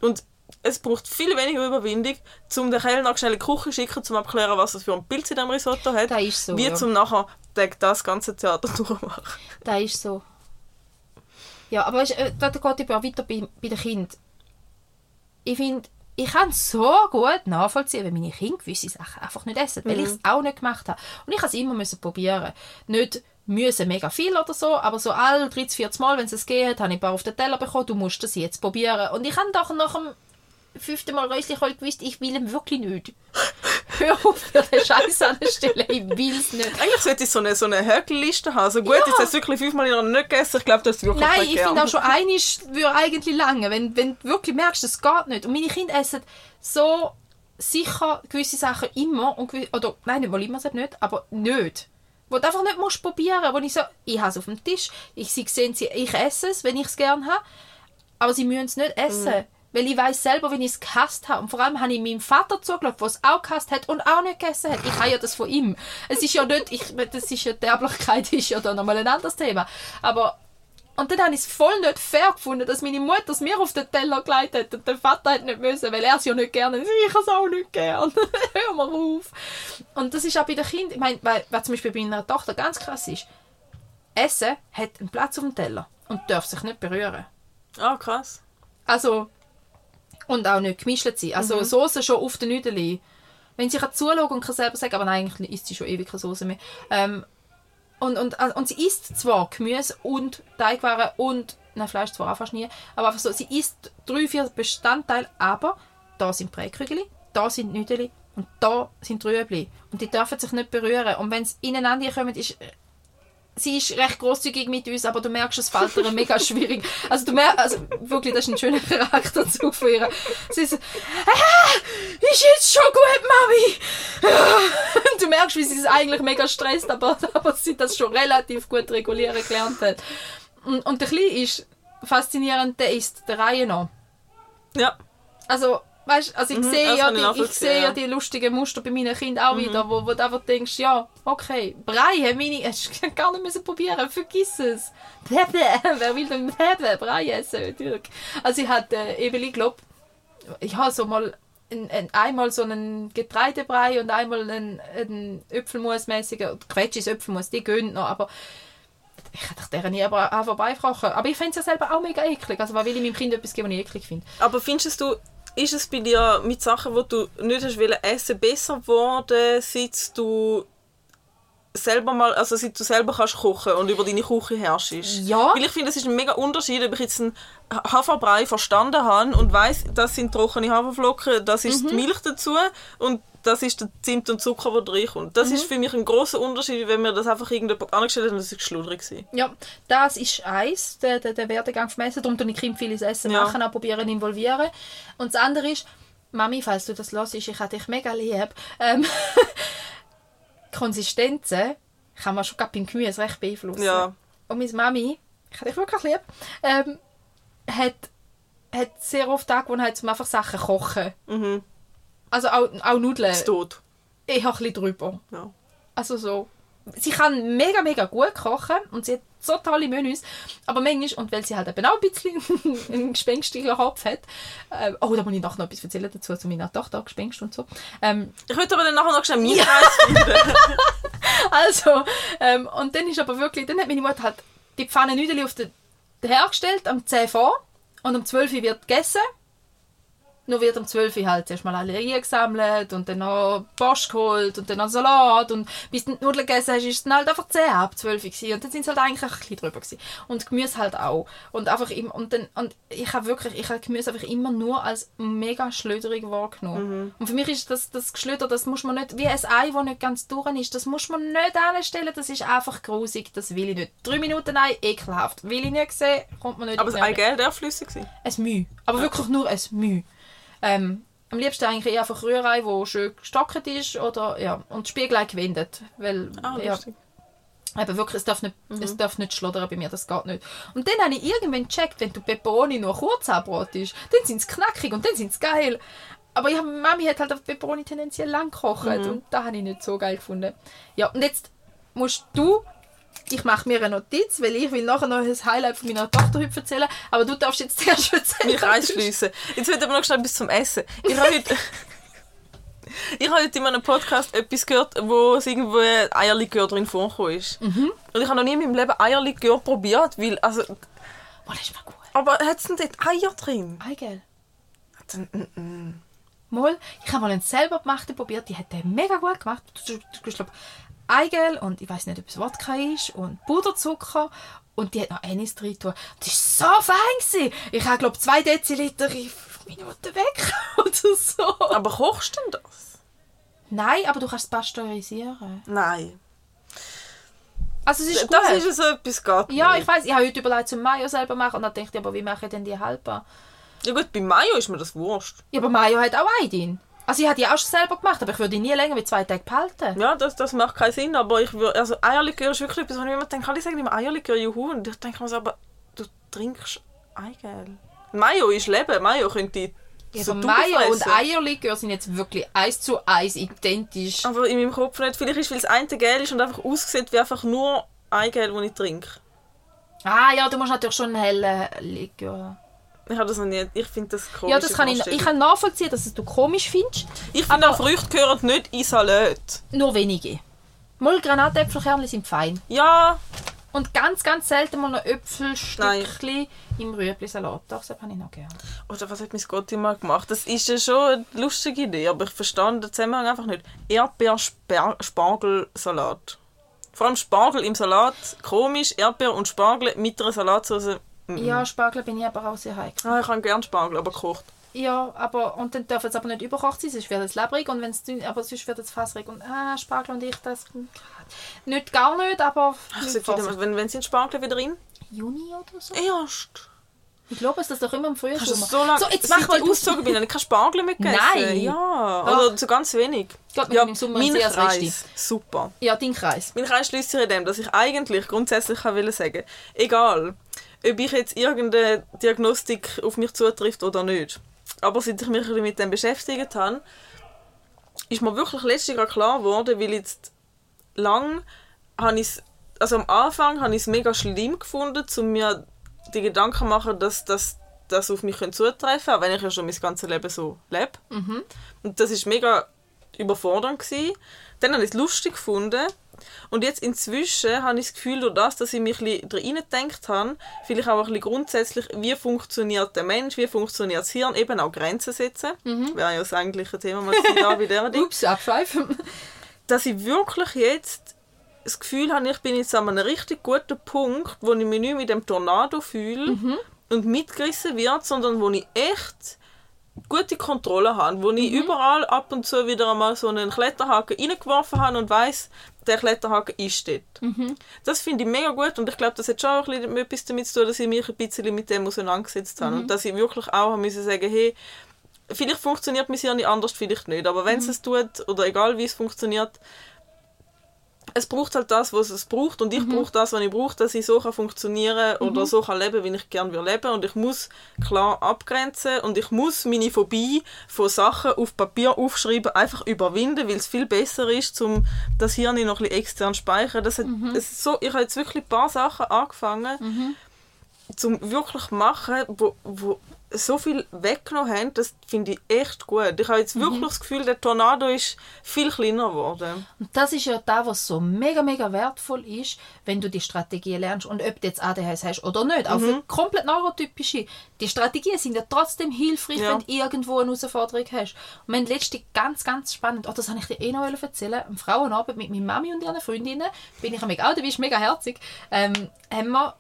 Und es braucht viel weniger Überwindung, um den Kellner schnell in die Küche zu schicken, um abzuklären, was es für ein Pilz in diesem Risotto hat, ist so, wie ja. zum nachher das ganze Theater [LAUGHS] durchmachen. Das ist so. Ja, aber weißt, äh, da geht eben auch weiter bei, bei den Kindern. Ich finde, ich kann so gut nachvollziehen, wenn meine Kinder gewisse Sachen einfach nicht essen, weil ich es auch nicht gemacht habe. Und ich musste es immer müssen probieren. Nicht müssen mega viel oder so, aber so alle 30, 40 Mal, wenn es geht, habe ich ein paar auf den Teller bekommen, du musst das jetzt probieren. Und ich habe doch nach dem fünften Mal Rösli halt gewusst, ich will ihn wirklich nicht. [LAUGHS] Hör auf für den Scheiß anstellen, ich will es nicht. Eigentlich sollte ich so eine, so eine Höckelliste haben. Also gut, Ja. jetzt hast du wirklich fünfmal in einer nicht gegessen. Ich glaube, das ist wirklich Nein, ich finde auch schon einiges würde eigentlich lange, wenn, wenn du wirklich merkst, das geht nicht. Und meine Kinder essen so sicher gewisse Sachen immer, und gewi- oder nein, nicht mal immer nicht, aber nicht. Wo du einfach nicht musst probieren, wo ich so, ich habe es auf dem Tisch, ich sie sehen, sie, ich esse es, wenn ich es gerne habe, aber sie müssen es nicht essen. Weil ich weiß selber, wenn ich es gehasst habe. Und vor allem habe ich meinem Vater zugeschaut, der es auch gehasst hat und auch nicht gegessen hat. Ich habe ja das von ihm. Es ist ja nicht, ich, das ist ja, die Erblichkeit [LAUGHS] ist ja da nochmal ein anderes Thema. Aber und dann habe ich es voll nicht fair gefunden, dass meine Mutter es mir auf den Teller gelegt hat und der Vater hat nicht müssen, weil er es ja nicht gerne. Ich habe es auch nicht gern. [LAUGHS] Hör mal auf. Und das ist auch bei den Kindern, ich meine, weil, was zum Beispiel bei meiner Tochter ganz krass ist, Essen hat einen Platz auf dem Teller und darf sich nicht berühren. Ah, krass. Also, und auch nicht gemischt sein. Also Mhm. Soße schon auf den Nudeln. Wenn sie kann zuschauen und kann selber sagen, aber nein, eigentlich isst sie schon ewig keine Soße mehr. Ähm, und, und, äh, und sie isst zwar Gemüse und Teigwaren und, nein, Fleisch zwar auch fast nie, aber einfach so, sie isst drei, vier Bestandteile, aber da sind Präkügeli, da sind Nudeln und da sind Rüebli. Und die dürfen sich nicht berühren. Und wenn sie ineinander kommen, ist sie ist recht großzügig mit uns, aber du merkst, es fällt ihr [LAUGHS] mega schwierig. Also du merkst, also wirklich, das ist ein schöner Charakterzug [LAUGHS] von ihr. Sie ist so, ah, ist jetzt schon gut, Mami. Und [LAUGHS] du merkst, wie sie es eigentlich mega stresst, aber, aber sie das schon relativ gut regulieren gelernt hat. Und, und der Kleine ist faszinierend, der ist der Reihe nach. Ja. Also, weißt, also ich Mhm, sehe ja die, ich sehe ja. Mhm. die lustigen Muster bei meinen Kindern auch wieder, wo, wo du einfach denkst, ja, okay, Brei, haben meine, [LAUGHS] hast du gar nicht müssen probieren, vergiss es. Bäh, [LAUGHS] Wer will denn [LAUGHS] bäh, Brei essen? Natürlich. Also ich hatte äh, eben, ich glaube, ich habe so mal ein, ein, einmal so einen Getreidebrei und einmal einen, einen Äpfelmusmäßigen, Quetschis Äpfelmus, die gehen noch, aber ich hätte deren nie aber auch vorbeifragen. Aber ich finde es ja selber auch mega eklig. Also, was will ich meinem Kind etwas geben, was ich eklig finde? Aber findest du, ist es bei dir mit Sachen, die du nicht hast wollen essen, besser geworden, seit du selber mal, also seit du selber kannst kochen und über deine Küche herrschst? Ja. Weil ich finde, es ist ein mega Unterschied, ob ich jetzt einen Haferbrei verstanden habe und weiß, das sind trockene Haferflocken, das ist die Milch dazu und das ist der Zimt und Zucker, der reinkommt. Das ist für mich ein großer Unterschied, wenn mir das einfach irgendjemand angestellt hat und das ist schludrig. Ja, das ist eins, der, der, der Werdegang vom Essen. Darum tue ich Kind vieles Essen Ja. machen, auch probieren involvieren. Und das andere ist, Mami, falls du das hörst, ich habe dich mega lieb. Ähm, [LAUGHS] Konsistenzen kann man schon gerade beim Gemüse recht beeinflussen. Ja. Und meine Mami, ich habe dich wirklich lieb, ähm, hat, hat sehr oft Angewohnheit, um einfach Sachen zu kochen. Mhm. Also auch, auch Nudeln. Das tot. Ich habe ein bisschen drüber. Ja. Also so. Sie kann mega, mega gut kochen und sie hat so tolle Menüs. Aber manchmal, und weil sie halt eben auch ein bisschen [LAUGHS] einen gespenstigen Kopf hat, äh, oh, da muss ich nachher noch etwas erzählen dazu, zu meiner Tochter, Gespenst und so. Ähm, Ich würde aber dann nachher noch schnell meinen finden. [LAUGHS] also, ähm, und dann ist aber wirklich, dann hat meine Mutter halt die Pfanne Nüdeli auf den hergestellt, am 10 vor, und um 12 Uhr wird gegessen. Nur wird um 12 Uhr halt erstmal alle eingesammelt und dann noch Post geholt und dann noch Salat und bis du die Nudeln gegessen hast, ist es dann halt einfach 10 ab 12 Uhr gewesen. und dann sind es halt eigentlich ein bisschen drüber gewesen. Und Gemüse halt auch. Und einfach immer, und dann, und ich habe wirklich, ich habe Gemüse einfach immer nur als mega schlöderig wahrgenommen. Und für mich ist das, das Geschlöder, das muss man nicht, wie ein Ei, das nicht ganz durch ist, das muss man nicht anstellen, das ist einfach grusig, das will ich nicht. Drei Minuten Ei, ekelhaft. Will ich nicht sehen, kommt man nicht Aber das Ei, gell, der flüssig sein. Ein Mühe. Aber wirklich nur ein Mühe. Ähm, am liebsten eigentlich eher einfach Rührei, wo schön gestockt ist oder ja und Spiegelei gewendet, weil Ah, ja, eben wirklich es darf nicht es darf nicht schlottern bei mir, das geht nicht. Und dann habe ich irgendwann gecheckt, wenn du Peperoni nur kurz anbratest, dann sind sie knackig und dann sind sie geil. Aber ich Mami hat halt auf Peperoni tendenziell lang gekocht und da habe ich nicht so geil gefunden. Ja und jetzt musst du ich mache mir eine Notiz, weil ich will nachher noch ein Highlight von meiner Tochter heute erzählen, aber du darfst jetzt zuerst erzählen. Mich einschliessen. Jetzt wird aber noch schnell bis zum Essen. Ich habe heute, ich habe heute in meinem Podcast etwas gehört, wo es irgendwo Eierlikör drin vorgekommen ist. Und ich habe noch nie in meinem Leben Eierlikör probiert, weil, also, Oh, das ist mal gut. aber hat es denn dort Eier drin? Eigel. Mm, mm. Mal, ich habe mal einen selber gemachten probiert, die hat den mega gut gemacht. Du, du, du, ich glaub, Eigel und ich weiß nicht, ob es Wodka ist und Puderzucker und die hat noch Anis drin. Das war so fein. Gewesen. Ich habe, glaube zwei Deziliter in Minuten weg [LAUGHS] oder so. Aber kochst du denn das? Nein, aber du kannst es pasteurisieren. Nein. Also es ist gut. Das ist so etwas geht ja, nicht. ich weiß. Ich habe heute überlegt, zum Mayo selber machen und dann dachte ich, aber wie mache ich denn die halber? Ja gut, bei Mayo ist mir das wurscht. Ja, aber Mayo hat auch Ei drin. Also ich habe die auch schon selber gemacht, aber ich würde die nie länger wie zwei Tage behalten. Ja, das, das macht keinen Sinn, aber ich würde, also Eierlikör ist wirklich etwas, wo ich immer denke, alle sagen immer Eierlikör, juhu, und ich denke mir so, aber du trinkst Eigelb. Mayo ist Leben, Mayo könnte Ja, so Mayo und. Eierlikör sind jetzt wirklich eins zu eins identisch. Aber in meinem Kopf nicht. Vielleicht ist, weil das eine gel ist und einfach aussieht wie einfach nur Eigelb, das ich trinke. Ah ja, du musst natürlich schon einen hellen Likör. Ich habe das noch nie, ich finde das komisch. Ja, das kann ich, ich kann nachvollziehen, dass es du komisch findest. Ich finde auch, Früchte gehören nicht in Salat. Nur wenige. Mal Granatäpfelkerne sind fein. Ja, Und ganz, ganz selten mal noch Äpfelstückchen im Rüebli-Salat. Das habe ich noch gerne. oder was hat mein Gott immer gemacht? Das ist ja schon eine lustige Idee, aber ich verstehe den Zusammenhang einfach nicht. Erdbeer-Spargelsalat. Vor allem Spargel im Salat, komisch, Erdbeer und Spargel mit einer Salatsauce. Ja, Spargel bin ich aber auch sehr heikel. Ah, ich kann gerne Spargel, aber gekocht. Ja, aber und dann darf es aber nicht überkocht sein, sonst wird es labrig und wenn es dünn, aber sonst wird es fassrig und ah, Spargel und ich das nicht gar nicht, aber Ach, nicht wieder, wenn, wenn sind Spargel wieder drin? Juni oder so. Erst. Ich glaube, es ist doch immer im Frühjahr. So lange, so, jetzt mach mal ausgezogen bin, ich keine Spargel mehr gegessen. Nein. Ja, Doch. oder so ganz wenig. Geht Ja, im Sommer mein sehr. Kreis, super. Ja, dein Kreis. Mein Kreis schließt sich in dem, dass ich eigentlich grundsätzlich kann sagen egal, ob ich jetzt irgendeine Diagnostik auf mich zutrifft oder nicht. Aber seit ich mich mit dem beschäftigt habe, ist mir wirklich letztes Jahr klar geworden, weil jetzt lang habe ich also am Anfang habe ich es mega schlimm gefunden, um mir die Gedanken zu machen, dass das das auf mich zutreffen könnte, auch wenn ich ja schon mein ganzes Leben so lebe. Und das ist mega überfordernd gewesen. Dann habe ich es lustig gefunden. Und jetzt inzwischen habe ich das Gefühl, durch das, dass ich mich ein bisschen habe, vielleicht auch ein bisschen grundsätzlich, wie funktioniert der Mensch, wie funktioniert das Hirn, eben auch Grenzen setzen. Wäre ja das eigentliche Thema mal da bei dieser [LAUGHS] Ding. Ups, abschweifen. Dass ich wirklich jetzt das Gefühl habe, ich bin jetzt an einem richtig guten Punkt, wo ich mich nicht mit dem Tornado fühle und mitgerissen wird, sondern wo ich echt gute Kontrolle habe, wo ich überall ab und zu wieder einmal so einen Kletterhaken reingeworfen habe und weiß, der Kletterhaken ist dort. Das finde ich mega gut und ich glaube, das hat schon auch ein bisschen etwas damit zu tun, dass ich mich ein bisschen mit dem auseinandergesetzt habe und dass ich wirklich auch habe müssen sagen, hey, vielleicht funktioniert mein Hirn anders, vielleicht nicht, aber wenn es es tut oder egal wie es funktioniert, es braucht halt das, was es braucht. Und ich brauche das, was ich brauche, dass ich so kann funktionieren oder so kann leben, wie ich gerne will leben. Und ich muss klar abgrenzen. Und ich muss meine Phobie von Sachen auf Papier aufschreiben einfach überwinden, weil es viel besser ist, um das Hirn noch ein bisschen extern zu speichern. Das hat, es ist so, ich habe jetzt wirklich ein paar Sachen angefangen, zum wirklich machen, wo, wo so viel weggenommen haben, das finde ich echt gut. Ich habe jetzt wirklich das Gefühl, der Tornado ist viel kleiner geworden. Und das ist ja das, was so mega, mega wertvoll ist, wenn du die Strategien lernst. Und ob du jetzt ADHS hast oder nicht, auch Mhm. für komplett neurotypische, die Strategien sind ja trotzdem hilfreich, Ja. wenn du irgendwo eine Herausforderung hast. Und haben letztens ganz, ganz spannend, oh, das habe ich dir eh noch erzählen, am Frauenabend mit meiner Mami und ihren Freundinnen, bin ich auch, du bist mega herzig, ähm, haben wir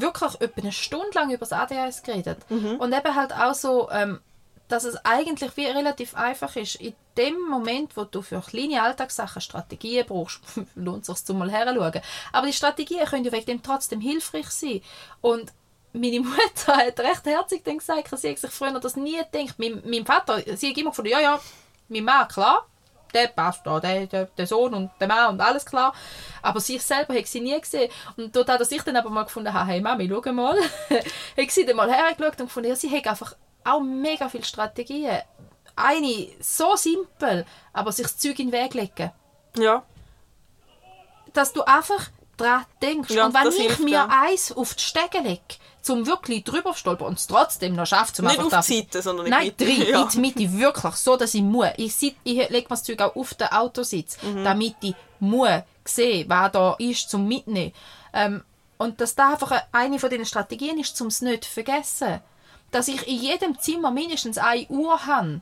wirklich etwa eine Stunde lang über das ADHS geredet. Und eben halt auch so, ähm, dass es eigentlich wie relativ einfach ist. In dem Moment, wo du für kleine Alltagssachen Strategien brauchst, [LAUGHS] lohnt es sich mal herzuschauen. Aber die Strategien können ja wegen dem trotzdem hilfreich sein. Und meine [LAUGHS] Mutter hat recht herzig gesagt, sie hat sich früher das nie gedacht. Mein, mein Vater, sie hat immer gefunden, ja, ja, mein Mann, klar, der passt da, der, der, der Sohn und der Mann und alles klar. Aber sich selber hat sie nie gesehen. Und dort, dass ich dann aber mal gefunden habe, hey Mami, schau mal, [LAUGHS] hat sie dann mal hergeschaut und gefunden, ja, sie hat einfach auch mega viele Strategien. Eine so simpel, aber sich das Zeug in den Weg legen. Ja, Dass du einfach dran denkst. Ja, und wenn ich mir ja. eins auf die Stege lege, zum wirklich drüber zu stolpern und es trotzdem noch schafft, zum nicht einfach auf die Seite, sondern in Nein, die drin, Mitte. Ja. in die Mitte, wirklich, so, dass ich muss. Ich, sit- ich lege mir das Zeug auch auf den Autositz, Mhm. damit ich muss sehen, was da ist, zum Mitnehmen. Ähm, und dass da einfach eine von diesen Strategien ist, um es nicht zu vergessen. Dass ich in jedem Zimmer mindestens eine Uhr habe.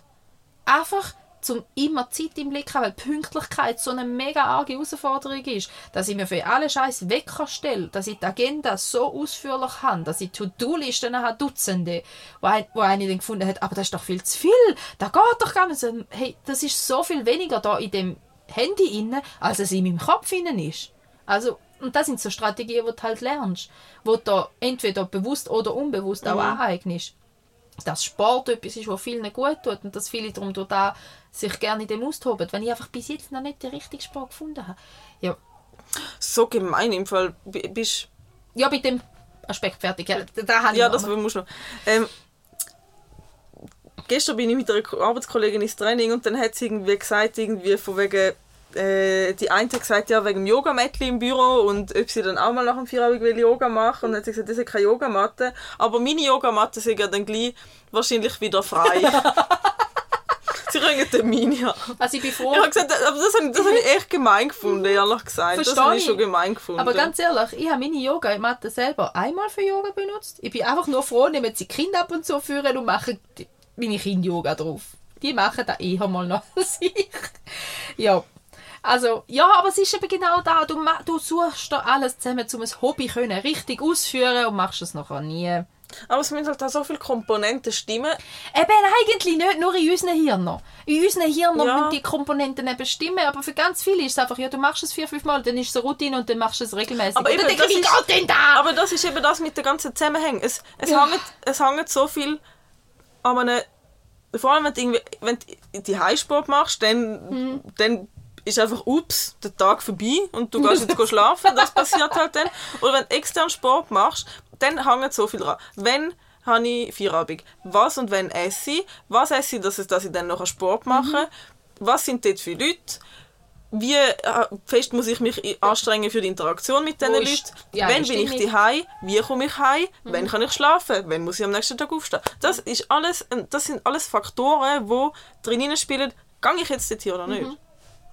Einfach zum immer Zeit im Blick haben, weil Pünktlichkeit so eine mega arge Herausforderung ist, dass ich mir für alle Scheiß Wecker stelle, dass ich die Agenda so ausführlich habe, dass ich To-Do-Listen habe, Dutzende, wo, ein, wo eine dann gefunden hat, aber das ist doch viel zu viel, da geht doch gar nicht. Hey, das ist so viel weniger da in dem Handy inne, als es in meinem Kopf innen ist. Also, und das sind so Strategien, die du halt lernst, wo du da entweder bewusst oder unbewusst auch aneignest. Dass Sport etwas ist, was vielen gut tut und dass viele darum durch da sich gerne in dem austoben, wenn ich einfach bis jetzt noch nicht den richtigen Sport gefunden habe. Ja, So gemein im Fall. Bist ja mit dem Aspekt fertig. Ja, da, Ja, das du noch. Ähm, gestern bin ich mit einer Ko- Arbeitskollegin ins Training und dann hat sie irgendwie gesagt, irgendwie von wegen, äh, die eine hat gesagt, ja, wegen dem Yogamättli im Büro und ob sie dann auch mal nach dem Feierabend will Yoga machen und dann hat sie gesagt, das ist keine Yogamatte, aber meine Yogamatte sind ja dann gleich wahrscheinlich wieder frei. [LAUGHS] sie den meine haben. Also ich bin froh. Ich habe gesagt, aber das habe ich, das habe ich echt gemein gefunden, ehrlich gesagt. das Verstehe habe ich schon gemein gefunden. Aber ganz ehrlich, ich habe meine Yoga-Matte selber einmal für Yoga benutzt. Ich bin einfach nur froh, nehmen sie Kinder ab und zu führen und machen meine Kinder Yoga drauf. Die machen das eher mal noch [LAUGHS] als ich. Ja. Also, ja, aber es ist eben genau da. Du, du suchst da alles zusammen, um ein Hobby können richtig ausführen und machst es nachher nie. Aber es müssen halt auch so viele Komponenten stimmen. Eben eigentlich nicht, nur in unseren Hirnen. In unseren Hirnen Ja. müssen die Komponenten eben stimmen, aber für ganz viele ist es einfach, ja, du machst es vier, fünf Mal, dann ist es eine Routine und dann machst du es regelmäßig. Aber und dann eben, denke ich, das wie ist- geht denn da? Aber das ist eben das mit den ganzen Zusammenhängen. Es, es, Ja. hängt, es hängt so viel an einem... Vor allem, wenn du, irgendwie, wenn du die Highsport machst, dann, Mhm. dann ist einfach, ups, der Tag vorbei und du gehst jetzt [LAUGHS] schlafen. Das passiert halt dann. Oder wenn du extern Sport machst, dann hängt so viel dran. Wenn habe ich Feierabend? Was und wenn esse ich? Was esse ich, dass ich, dass ich dann noch einen Sport mache? Was sind dort für Leute? Wie äh, fest muss ich mich anstrengen für die Interaktion mit diesen Leuten? die Wenn bin ich daheim? Wie komme ich heim? Mhm. Wann kann ich schlafen? Wann muss ich am nächsten Tag aufstehen? Das, ist alles, das sind alles Faktoren, die drin spielen. Gehe ich jetzt dorthin oder nicht? Mhm.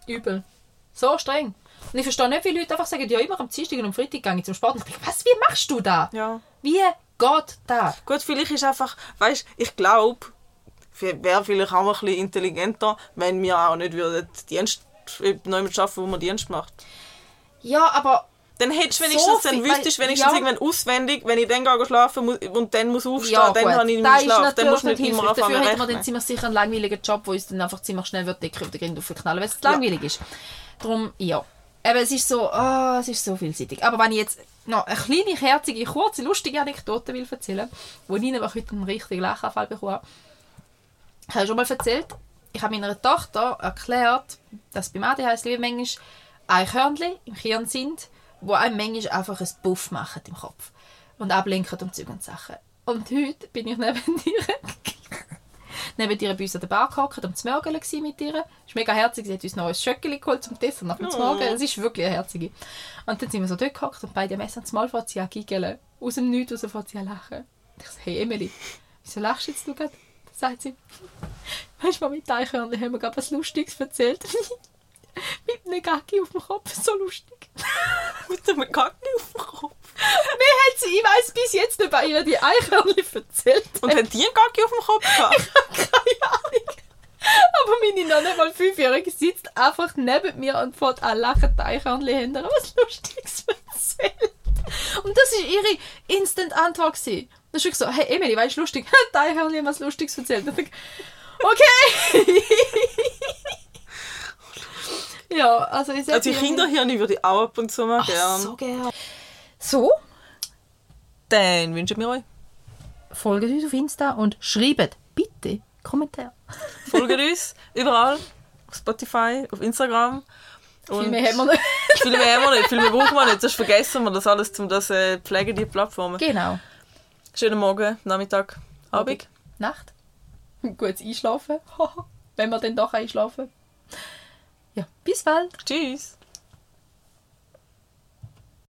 Übel. So streng. Und ich verstehe nicht, wie Leute einfach sagen, ja, immer am Dienstag und am Freitag gehe ich zum Sport. Und ich denke, was, wie machst du das? Ja. Wie geht das? Gut, vielleicht ist einfach, weißt, ich glaube, wäre vielleicht auch ein bisschen intelligenter, wenn wir auch nicht würden Dienst neu arbeiten, wo man Dienst macht. Ja, aber Dann hättest du So wenigstens, dann viel- wüsstest du wenigstens ja. irgendwann auswendig, wenn ich dann gehe schlafen muss und dann muss aufstehen, ja, dann habe ich nicht ist Schlaf. Dann musst du nicht immer hilfreich. Dafür anfangen hätten wir dann ziemlich sicher einen langweiligen Job, wo uns dann einfach ziemlich schnell wird Decke auf den Grind aufknallen, weil es zu langweilig ist. Darum, ja. Aber es ist so, ah, es ist so vielseitig. Aber wenn ich jetzt noch eine kleine, herzige, kurze, lustige Anekdote will erzählen, wo ich nämlich heute einen richtigen Lachanfall bekommen habe. Ich habe schon mal erzählt, ich habe meiner Tochter erklärt, dass beim ADHS wie manchmal Eichhörnchen im Hirn sind, wo einem manchmal einfach ein Buff machen im Kopf und ablenken um Zeug und Sachen. Und heute bin ich neben [LAUGHS] ihr neben ihr bei uns an der Bar gehockt, am Zmörgeln gsi mit ihr. Es war mega herzig, sie hat uns noch ein Schöckeli geholt zum Testen nach dem Oh. Zmorgen. Es ist wirklich eine herzige. Und dann sind wir so dort gehockt und beide Messer zum Mal fährt sie giggeln. Aus dem Nichts raus fährt sie an lachen. Ich so, hey Emily, wieso lachst du jetzt du gerade? Dann sagt sie, [LAUGHS] weißt du, mit Eichhörnchen haben wir gerade was Lustiges erzählt. [LAUGHS] [LAUGHS] mit einem Gaggi auf dem Kopf, so lustig. [LAUGHS] Mit dem Kacke auf dem Kopf. Mir hat sie, ich weiss bis jetzt nicht bei ihr die Eichhörnchen erzählt. Und hat die einen Kacke auf dem Kopf gehabt? Keine Ahnung. Aber meine noch nicht mal fünfjährige sitzt einfach neben mir und fährt an lachen die Eichhörnchen hinter was Lustiges erzählt. Und das war ihre Instant-Antwort. Dann ist ich so, hey Emily, weißt du lustig? [LAUGHS] Die Eichhörnchen haben was Lustiges erzählt. Und ich, okay. Ja, also ich Also die Kinderhirne würde ich auch ab und zu mal Ach, gerne. so gerne. So, Dann wünschen wir euch, folgt uns auf Insta und schreibt bitte Kommentare. folgt uns überall, auf Spotify, auf Instagram. Und Viel mehr haben wir nicht. Viel mehr haben wir nicht, viel mehr brauchen wir nicht. Sonst vergessen wir das alles, um das äh, pflegen, die Plattformen. Genau. Schönen Morgen, Nachmittag, Abend. Nacht. Gutes Einschlafen. [LAUGHS] Wenn wir dann doch einschlafen. Ja, bis bald. Tschüss.